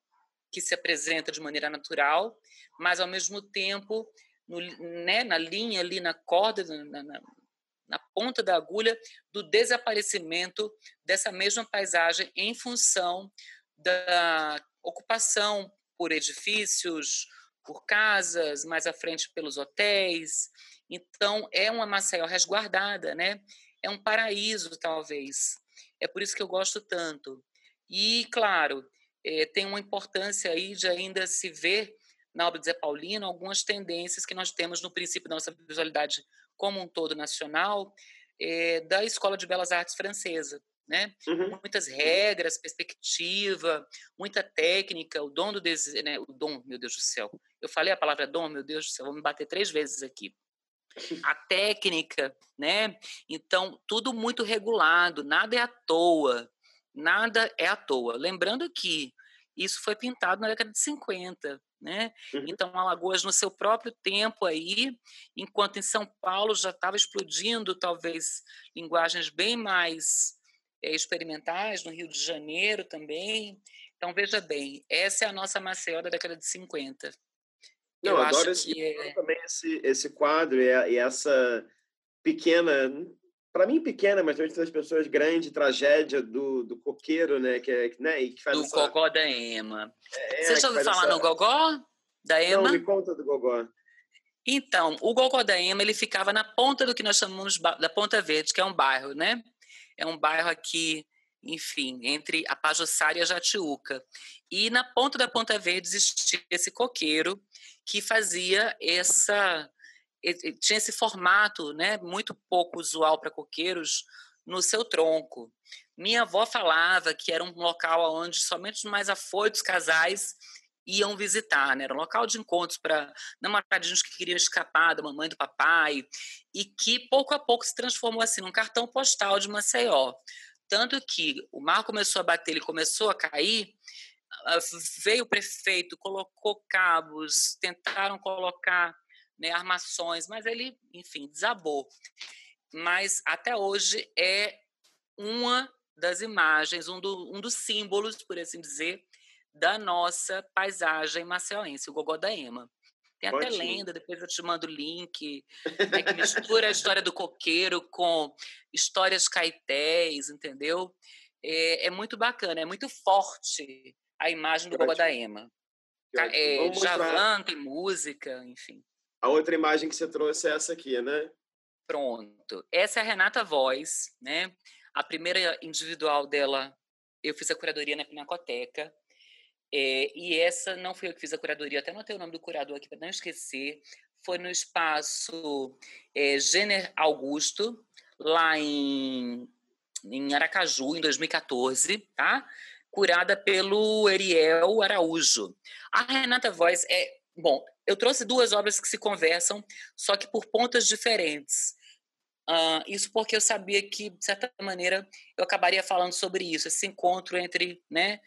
B: que se apresenta de maneira natural, mas, ao mesmo tempo, no, né, na linha ali, na corda, na, na, na ponta da agulha, do desaparecimento dessa mesma paisagem em função da ocupação por edifícios, por casas, mais à frente pelos hotéis. Então, é uma Maceió resguardada, né? É um paraíso, talvez. É por isso que eu gosto tanto. E, claro, é, tem uma importância aí de ainda se ver na obra de Zé Paulino algumas tendências que nós temos no princípio da nossa visualidade como um todo nacional é, da Escola de Belas Artes Francesa né? Uhum. Muitas regras, perspectiva, muita técnica, o dom do desejo, né? O dom, meu Deus do céu. Eu falei a palavra dom, meu Deus do céu, vou me bater três vezes aqui. A técnica, né? Então, tudo muito regulado, nada é à toa, nada é à toa. Lembrando que isso foi pintado na década de 50, né? Uhum. Então, Alagoas, no seu próprio tempo aí, enquanto em São Paulo já estava explodindo, talvez, linguagens bem mais experimentais, no Rio de Janeiro também. Então, veja bem, essa é a nossa Maceió da década de 50.
A: Não, eu adoro esse, é... também esse, esse quadro e, essa pequena para mim pequena, mas também das pessoas grande tragédia do, do coqueiro, né, que é, né, e que faz
B: do
A: essa...
B: gogó da Ema. É, Você já ouviu falar essa... no gogó da Ema?
A: Não, me conta do gogó.
B: Então, o gogó da Ema, ele ficava na ponta do que nós chamamos da Ponta Verde, que é um bairro, né? É um bairro aqui, enfim, entre a Pajuçara e a Jatiuca. E na ponta da Ponta Verde existia esse coqueiro que fazia essa tinha esse formato, né, muito pouco usual para coqueiros no seu tronco. Minha avó falava que era um local onde somente os mais afoitos casais iam visitar, né? Era um local de encontros para namoradinhos que queriam escapar da mamãe e do papai e que pouco a pouco se transformou assim num cartão postal de Maceió. Tanto que o mar começou a bater, ele começou a cair, veio o prefeito, colocou cabos, tentaram colocar né, armações, mas ele, enfim, desabou. Mas até hoje é uma das imagens, um, do, um dos símbolos, por assim dizer, da nossa paisagem maceiense, o Gogó da Ema. Tem até Ótimo. lenda, depois eu te mando o link, né, que mistura a história do coqueiro com histórias caetés, entendeu? É, é, muito bacana, é muito forte a imagem do Gogó da Ema. É, Javan tem música, enfim.
A: A outra imagem que você trouxe é essa aqui, né?
B: Pronto. Essa é a Renata Voz, né? A primeira individual dela, eu fiz a curadoria na Pinacoteca. É, e essa não foi eu que fiz a curadoria, até tenho o nome do curador aqui para não esquecer. Foi no espaço é, Augusto, lá em, em Aracaju, em 2014, tá? Curada pelo Eriel Araújo. A Renata Voz é. Bom, eu trouxe duas obras que se conversam, só que por pontas diferentes. Uh, isso porque eu sabia que, de certa maneira, eu acabaria falando sobre isso, esse encontro entre né,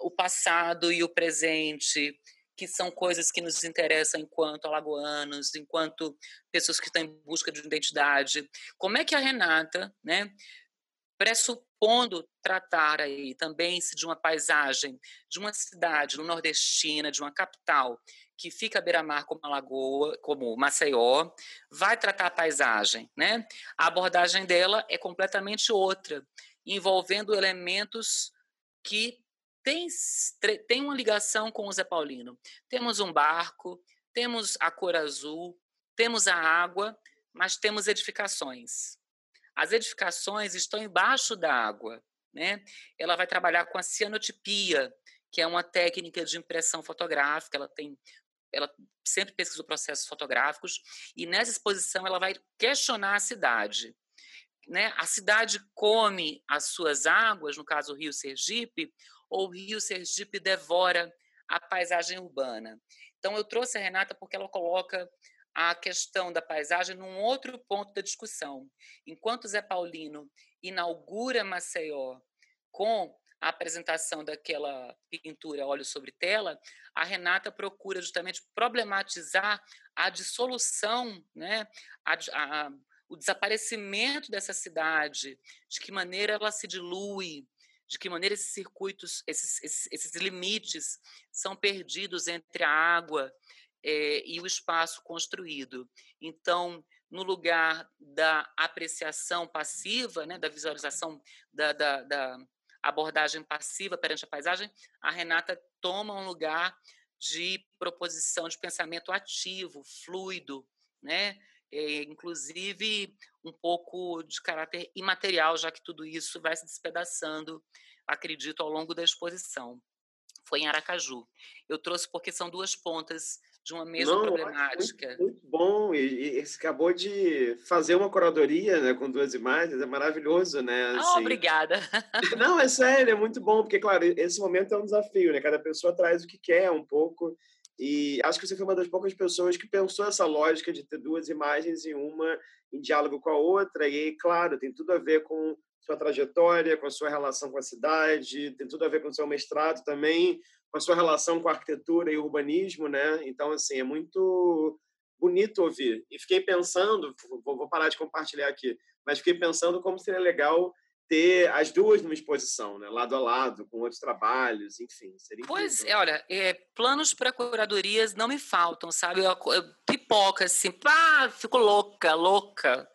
B: o passado e o presente, que são coisas que nos interessam enquanto alagoanos, enquanto pessoas que estão em busca de identidade. Como é que a Renata, né, pressupondo tratar aí também se de uma paisagem, de uma cidade nordestina, de uma capital, que fica à beira-mar como Alagoa, como Maceió, vai tratar a paisagem, né? A abordagem dela é completamente outra, envolvendo elementos que têm tem uma ligação com o Zé Paulino. Temos um barco, temos a cor azul, temos a água, mas temos edificações. As edificações estão embaixo da água, né? Ela vai trabalhar com a cianotipia, que é uma técnica de impressão fotográfica, ela tem ela sempre pesquisou processos fotográficos e nessa exposição ela vai questionar a cidade. Né? A cidade come as suas águas, no caso o Rio Sergipe, ou o Rio Sergipe devora a paisagem urbana. Então eu trouxe a Renata porque ela coloca a questão da paisagem num outro ponto da discussão. Enquanto Zé Paulino inaugura Maceió com a apresentação daquela pintura Óleo sobre Tela, a Renata procura justamente problematizar a dissolução, né, a, a, o desaparecimento dessa cidade, de que maneira ela se dilui, de que maneira esses circuitos, esses, esses, esses limites são perdidos entre a água é, e o espaço construído. Então, no lugar da apreciação passiva, né, da visualização da, da, da abordagem passiva perante a paisagem, a Renata toma um lugar de proposição de pensamento ativo, fluido, né? É, inclusive um pouco de caráter imaterial, já que tudo isso vai se despedaçando, acredito, ao longo da exposição. Foi em Aracaju. Eu trouxe porque são duas pontas de uma mesma Não, problemática.
A: Muito, muito, bom. E, e você acabou de fazer uma curadoria né, com duas imagens, é maravilhoso, né?
B: Ah, assim. obrigada. <laughs>
A: Não, é sério, é muito bom, porque, claro, esse momento é um desafio, né? Cada pessoa traz o que quer um pouco. E acho que você foi uma das poucas pessoas que pensou essa lógica de ter duas imagens e uma em diálogo com a outra. E claro, tem tudo a ver com sua trajetória, com a sua relação com a cidade, tem tudo a ver com o seu mestrado também, com a sua relação com a arquitetura e urbanismo, né? Então, assim, é muito bonito ouvir. E fiquei pensando, vou parar de compartilhar aqui, mas fiquei pensando como seria legal ter as duas numa exposição, né? lado a lado, com outros trabalhos, enfim. Seria
B: pois é, olha, é, planos para curadorias não me faltam, sabe? Eu, eu pipoca, assim, pá, fico louca, louca.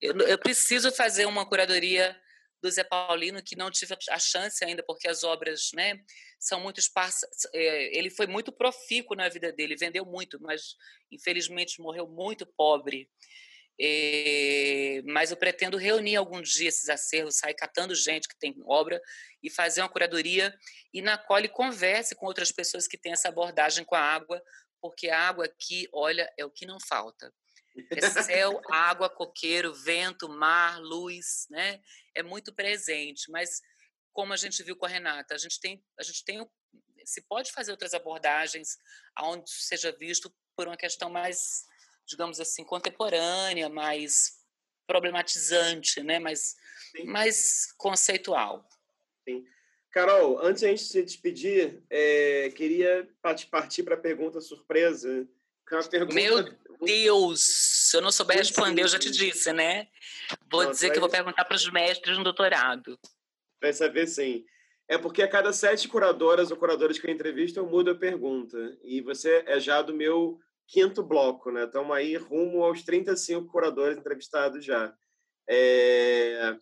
B: Eu, eu preciso fazer uma curadoria do Zé Paulino que não tive a chance ainda porque as obras né são muito esparsas é, ele foi muito profícuo na vida dele vendeu muito mas infelizmente morreu muito pobre é, mas eu pretendo reunir algum dia esses acervos sair catando gente que tem obra e fazer uma curadoria e na qual ele converse com outras pessoas que têm essa abordagem com a água porque a água aqui olha é o que não falta é céu, <laughs> água, coqueiro, vento, mar, luz, né? É muito presente, mas como a gente viu com a Renata, a gente tem, a gente tem, se pode fazer outras abordagens aonde seja visto por uma questão mais, digamos assim, contemporânea, mais problematizante, né? Mais, mais conceitual.
A: Sim. Carol, antes de a gente se despedir, é, queria partir para a pergunta surpresa.
B: É pergunta... Meu Deus! Se eu não souber responder, eu já te disse, né? Vou dizer que vou perguntar para os mestres no doutorado.
A: Vai saber sim. É porque a cada sete curadoras ou curadores que eu entrevisto, eu mudo a pergunta. E você é já do meu quinto bloco, né? Estamos aí rumo aos 35 curadores entrevistados já. É...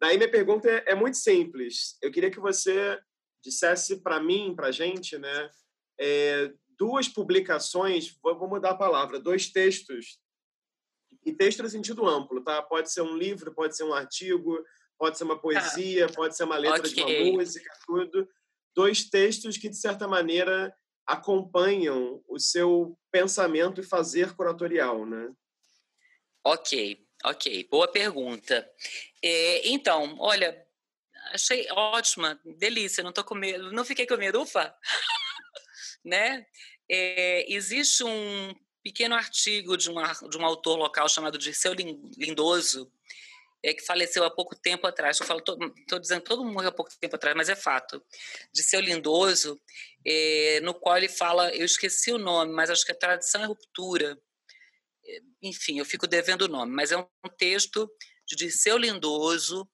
A: Daí minha pergunta é, é muito simples. Eu queria que você dissesse para mim, para a gente, né? É, duas publicações, vou mudar a palavra, dois textos, e texto no sentido amplo, tá? Pode ser um livro, pode ser um artigo, pode ser uma poesia, pode ser uma letra okay. de uma música, tudo. Dois textos que, de certa maneira, acompanham o seu pensamento e fazer curatorial, né?
B: Ok, ok. Boa pergunta. É, então, olha, achei ótima, delícia, não tô com medo, não fiquei com medo, ufa! <laughs> né? É, existe um pequeno artigo de, uma, de um autor local chamado Dirceu Lindoso, é, que faleceu há pouco tempo atrás. Eu falo, estou dizendo todo mundo há pouco tempo atrás, mas é fato. Dirceu Lindoso, é, no qual ele fala, eu esqueci o nome, mas acho que é Tradição e Ruptura. É, enfim, eu fico devendo o nome, mas é um texto de Dirceu Lindoso,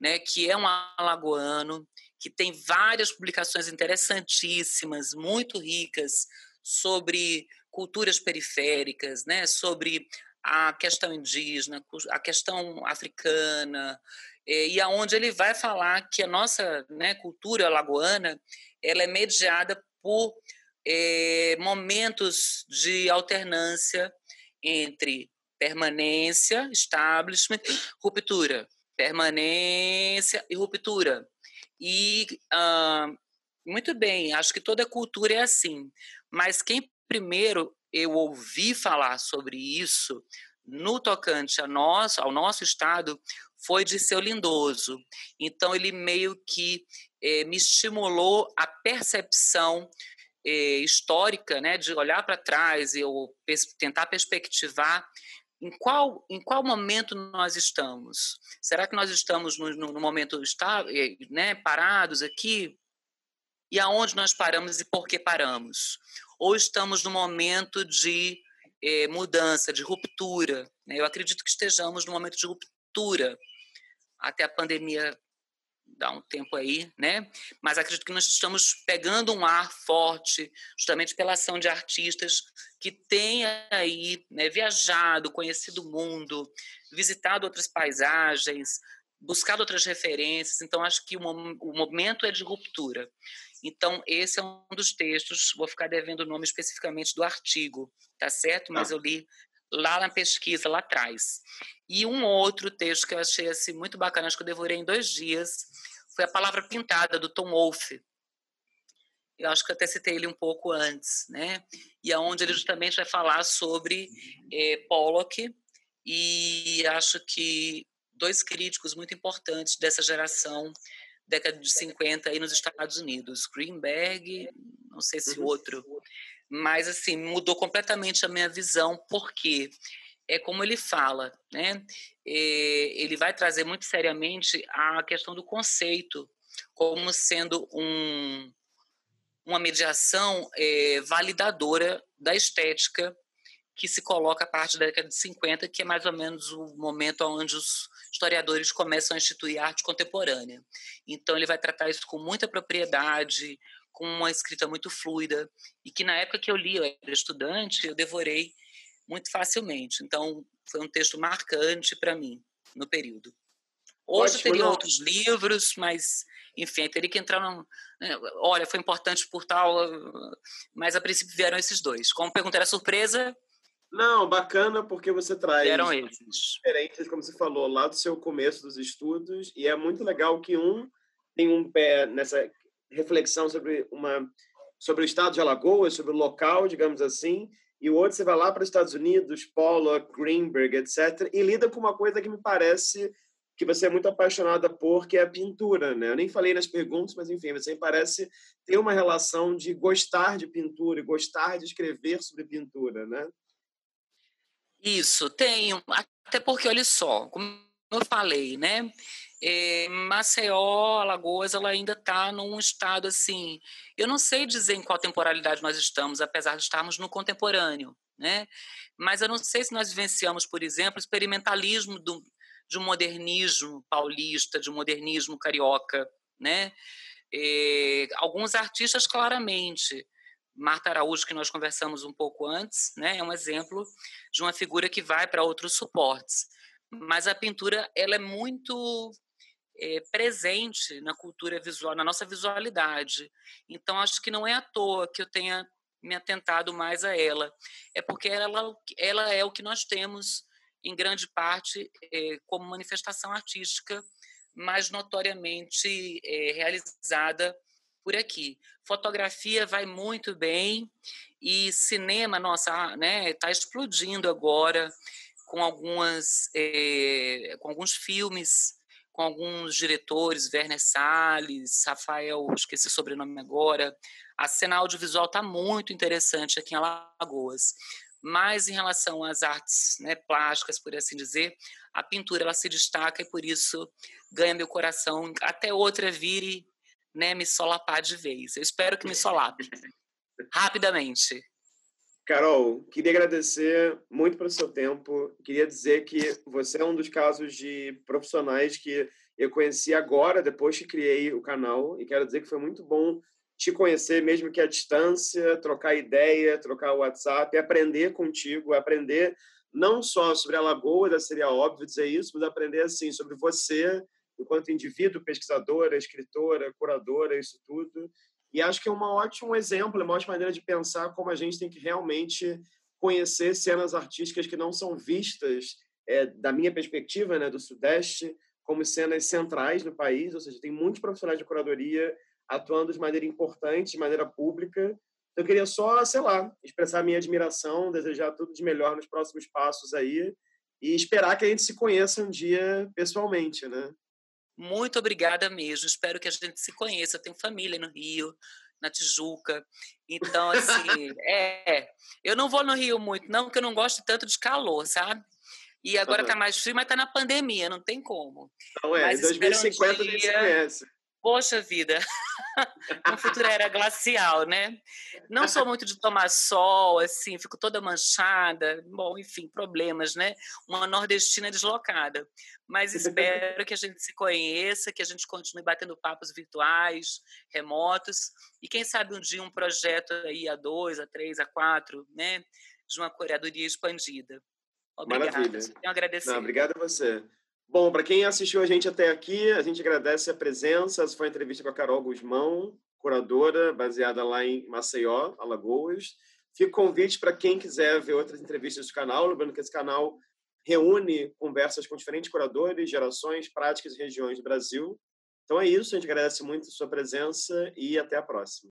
B: né, que é um alagoano, que tem várias publicações interessantíssimas, muito ricas, sobre culturas periféricas, né, sobre a questão indígena, a questão africana, eh, e aonde ele vai falar que a nossa né, cultura alagoana ela é mediada por é, momentos de alternância entre permanência, establishment, ruptura, permanência e ruptura. E ah, muito bem, acho que toda cultura é assim. Mas quem primeiro eu ouvi falar sobre isso no tocante a nós, ao nosso estado foi de seu lindoso. Então ele meio que eh, me estimulou a percepção eh, histórica, né, de olhar para trás e eu tentar perspectivar em qual, em qual momento nós estamos? Será que nós estamos no, no, momento está, eh, né, parados aqui? E aonde nós paramos e por que paramos? Ou estamos no momento de eh, mudança, de ruptura? Né? Eu acredito que estejamos no momento de ruptura. Até a pandemia dá um tempo aí, né? Mas acredito que nós estamos pegando um ar forte, justamente pela ação de artistas que têm aí né, viajado, conhecido o mundo, visitado outras paisagens, buscado outras referências. Então, acho que o momento é de ruptura. Então, esse é um dos textos, vou ficar devendo o nome especificamente do artigo, tá certo? Mas eu li lá na pesquisa, lá atrás. E um outro texto que eu achei assim, muito bacana, acho que eu devorei em dois dias, foi A Palavra Pintada, do Tom Wolfe. Eu acho que até citei ele um pouco antes, né? E aonde ele justamente vai falar sobre é, Pollock e acho que dois críticos muito importantes dessa geração, década de 50 aí nos Estados Unidos, Greenberg, não sei se uhum. outro, mas assim mudou completamente a minha visão porque é como ele fala, né? É, ele vai trazer muito seriamente a questão do conceito como sendo um, uma mediação é, validadora da estética que se coloca a partir da década de 50, que é mais ou menos o momento onde os historiadores começam a instituir arte contemporânea. Então, ele vai tratar isso com muita propriedade, com uma escrita muito fluida, e que na época que eu li, eu era estudante, eu devorei muito facilmente. Então, foi um texto marcante para mim. no período. Hoje Ótimo, teria não. outros livros, mas, enfim, teria que entrar num. Né, olha, foi importante por tal. Mas a princípio vieram esses dois. Como pergunta era surpresa.
A: Não, bacana porque você traz
B: vieram esses.
A: diferentes, como você falou, lá do seu começo dos estudos, e é muito legal que um tem um pé nessa reflexão sobre uma sobre o estado de Alagoas, sobre o local, digamos assim, e o outro você vai lá para os Estados Unidos, Pollock, Greenberg, etc., e lida com uma coisa que me parece que você é muito apaixonada por, que é a pintura, né? Eu nem falei nas perguntas, mas enfim, você me parece ter uma relação de gostar de pintura e gostar de escrever sobre pintura, né?
B: Isso, tenho. Até porque, olha só, como eu falei, né? É, Maceió, Alagoas, ela ainda está num estado assim. Eu não sei dizer em qual temporalidade nós estamos, apesar de estarmos no contemporâneo, né? Mas eu não sei se nós vivenciamos, por exemplo, o experimentalismo do, de um modernismo paulista, de um modernismo carioca, né? É, alguns artistas claramente. Marta Araújo, que nós conversamos um pouco antes, né, é um exemplo de uma figura que vai para outros suportes. Mas a pintura ela é muito é, presente na cultura visual, na nossa visualidade. Então, acho que não é à toa que eu tenha me atentado mais a ela. É porque ela, ela é o que nós temos em grande parte é, como manifestação artística mais notoriamente é, realizada por aqui. Fotografia vai muito bem e cinema, nossa, né, está explodindo agora com algumas, é, com alguns filmes, com alguns diretores, Werner Salles, Rafael, esqueci o sobrenome agora. A cena audiovisual está muito interessante aqui em Alagoas mas em relação às artes né, plásticas, por assim dizer, a pintura ela se destaca e por isso ganha meu coração até outra vire né, me solapar de vez. Eu espero que me solape rapidamente.
A: Carol, queria agradecer muito pelo seu tempo. Queria dizer que você é um dos casos de profissionais que eu conheci agora, depois que criei o canal, e quero dizer que foi muito bom te conhecer, mesmo que à distância, trocar ideia, trocar o WhatsApp, aprender contigo, aprender não só sobre a Lagoa, seria óbvio dizer isso, mas aprender assim sobre você, enquanto indivíduo, pesquisadora, escritora, curadora, isso tudo. E acho que é um ótimo exemplo, uma ótima maneira de pensar como a gente tem que realmente conhecer cenas artísticas que não são vistas, é, da minha perspectiva, né, do Sudeste, como cenas centrais no país, ou seja, tem muitos profissionais de curadoria atuando de maneira importante, de maneira pública. Então, eu queria só, sei lá, expressar minha admiração, desejar tudo de melhor nos próximos passos aí e esperar que a gente se conheça um dia pessoalmente, né?
B: Muito obrigada mesmo. Espero que a gente se conheça. Eu tenho família no Rio, na Tijuca. Então, assim, <laughs> é. Eu não vou no Rio muito, não, porque eu não gosto tanto de calor, sabe? E agora está mais frio, mas está na pandemia, não tem como.
A: Não é, mas em 2050 um dia... a gente se conhece.
B: Poxa vida, <laughs> a futura era glacial, né? Não sou muito de tomar sol, assim, fico toda manchada. Bom, enfim, problemas, né? Uma nordestina deslocada. Mas <laughs> espero que a gente se conheça, que a gente continue batendo papos virtuais, remotos, e quem sabe um dia um projeto aí a dois, a três, a quatro, né? De uma curadoria expandida. Obrigada. Maravilha. Tenho a agradecer.
A: Não, obrigada a você. Bom, para quem assistiu a gente até aqui, a gente agradece a presença. Essa foi a entrevista com a Carol Guzmão, curadora, baseada lá em Maceió, Alagoas. Fica o convite para quem quiser ver outras entrevistas do canal. Lembrando que esse canal reúne conversas com diferentes curadores, gerações, práticas e regiões do Brasil. Então é isso, a gente agradece muito a sua presença e até a próxima.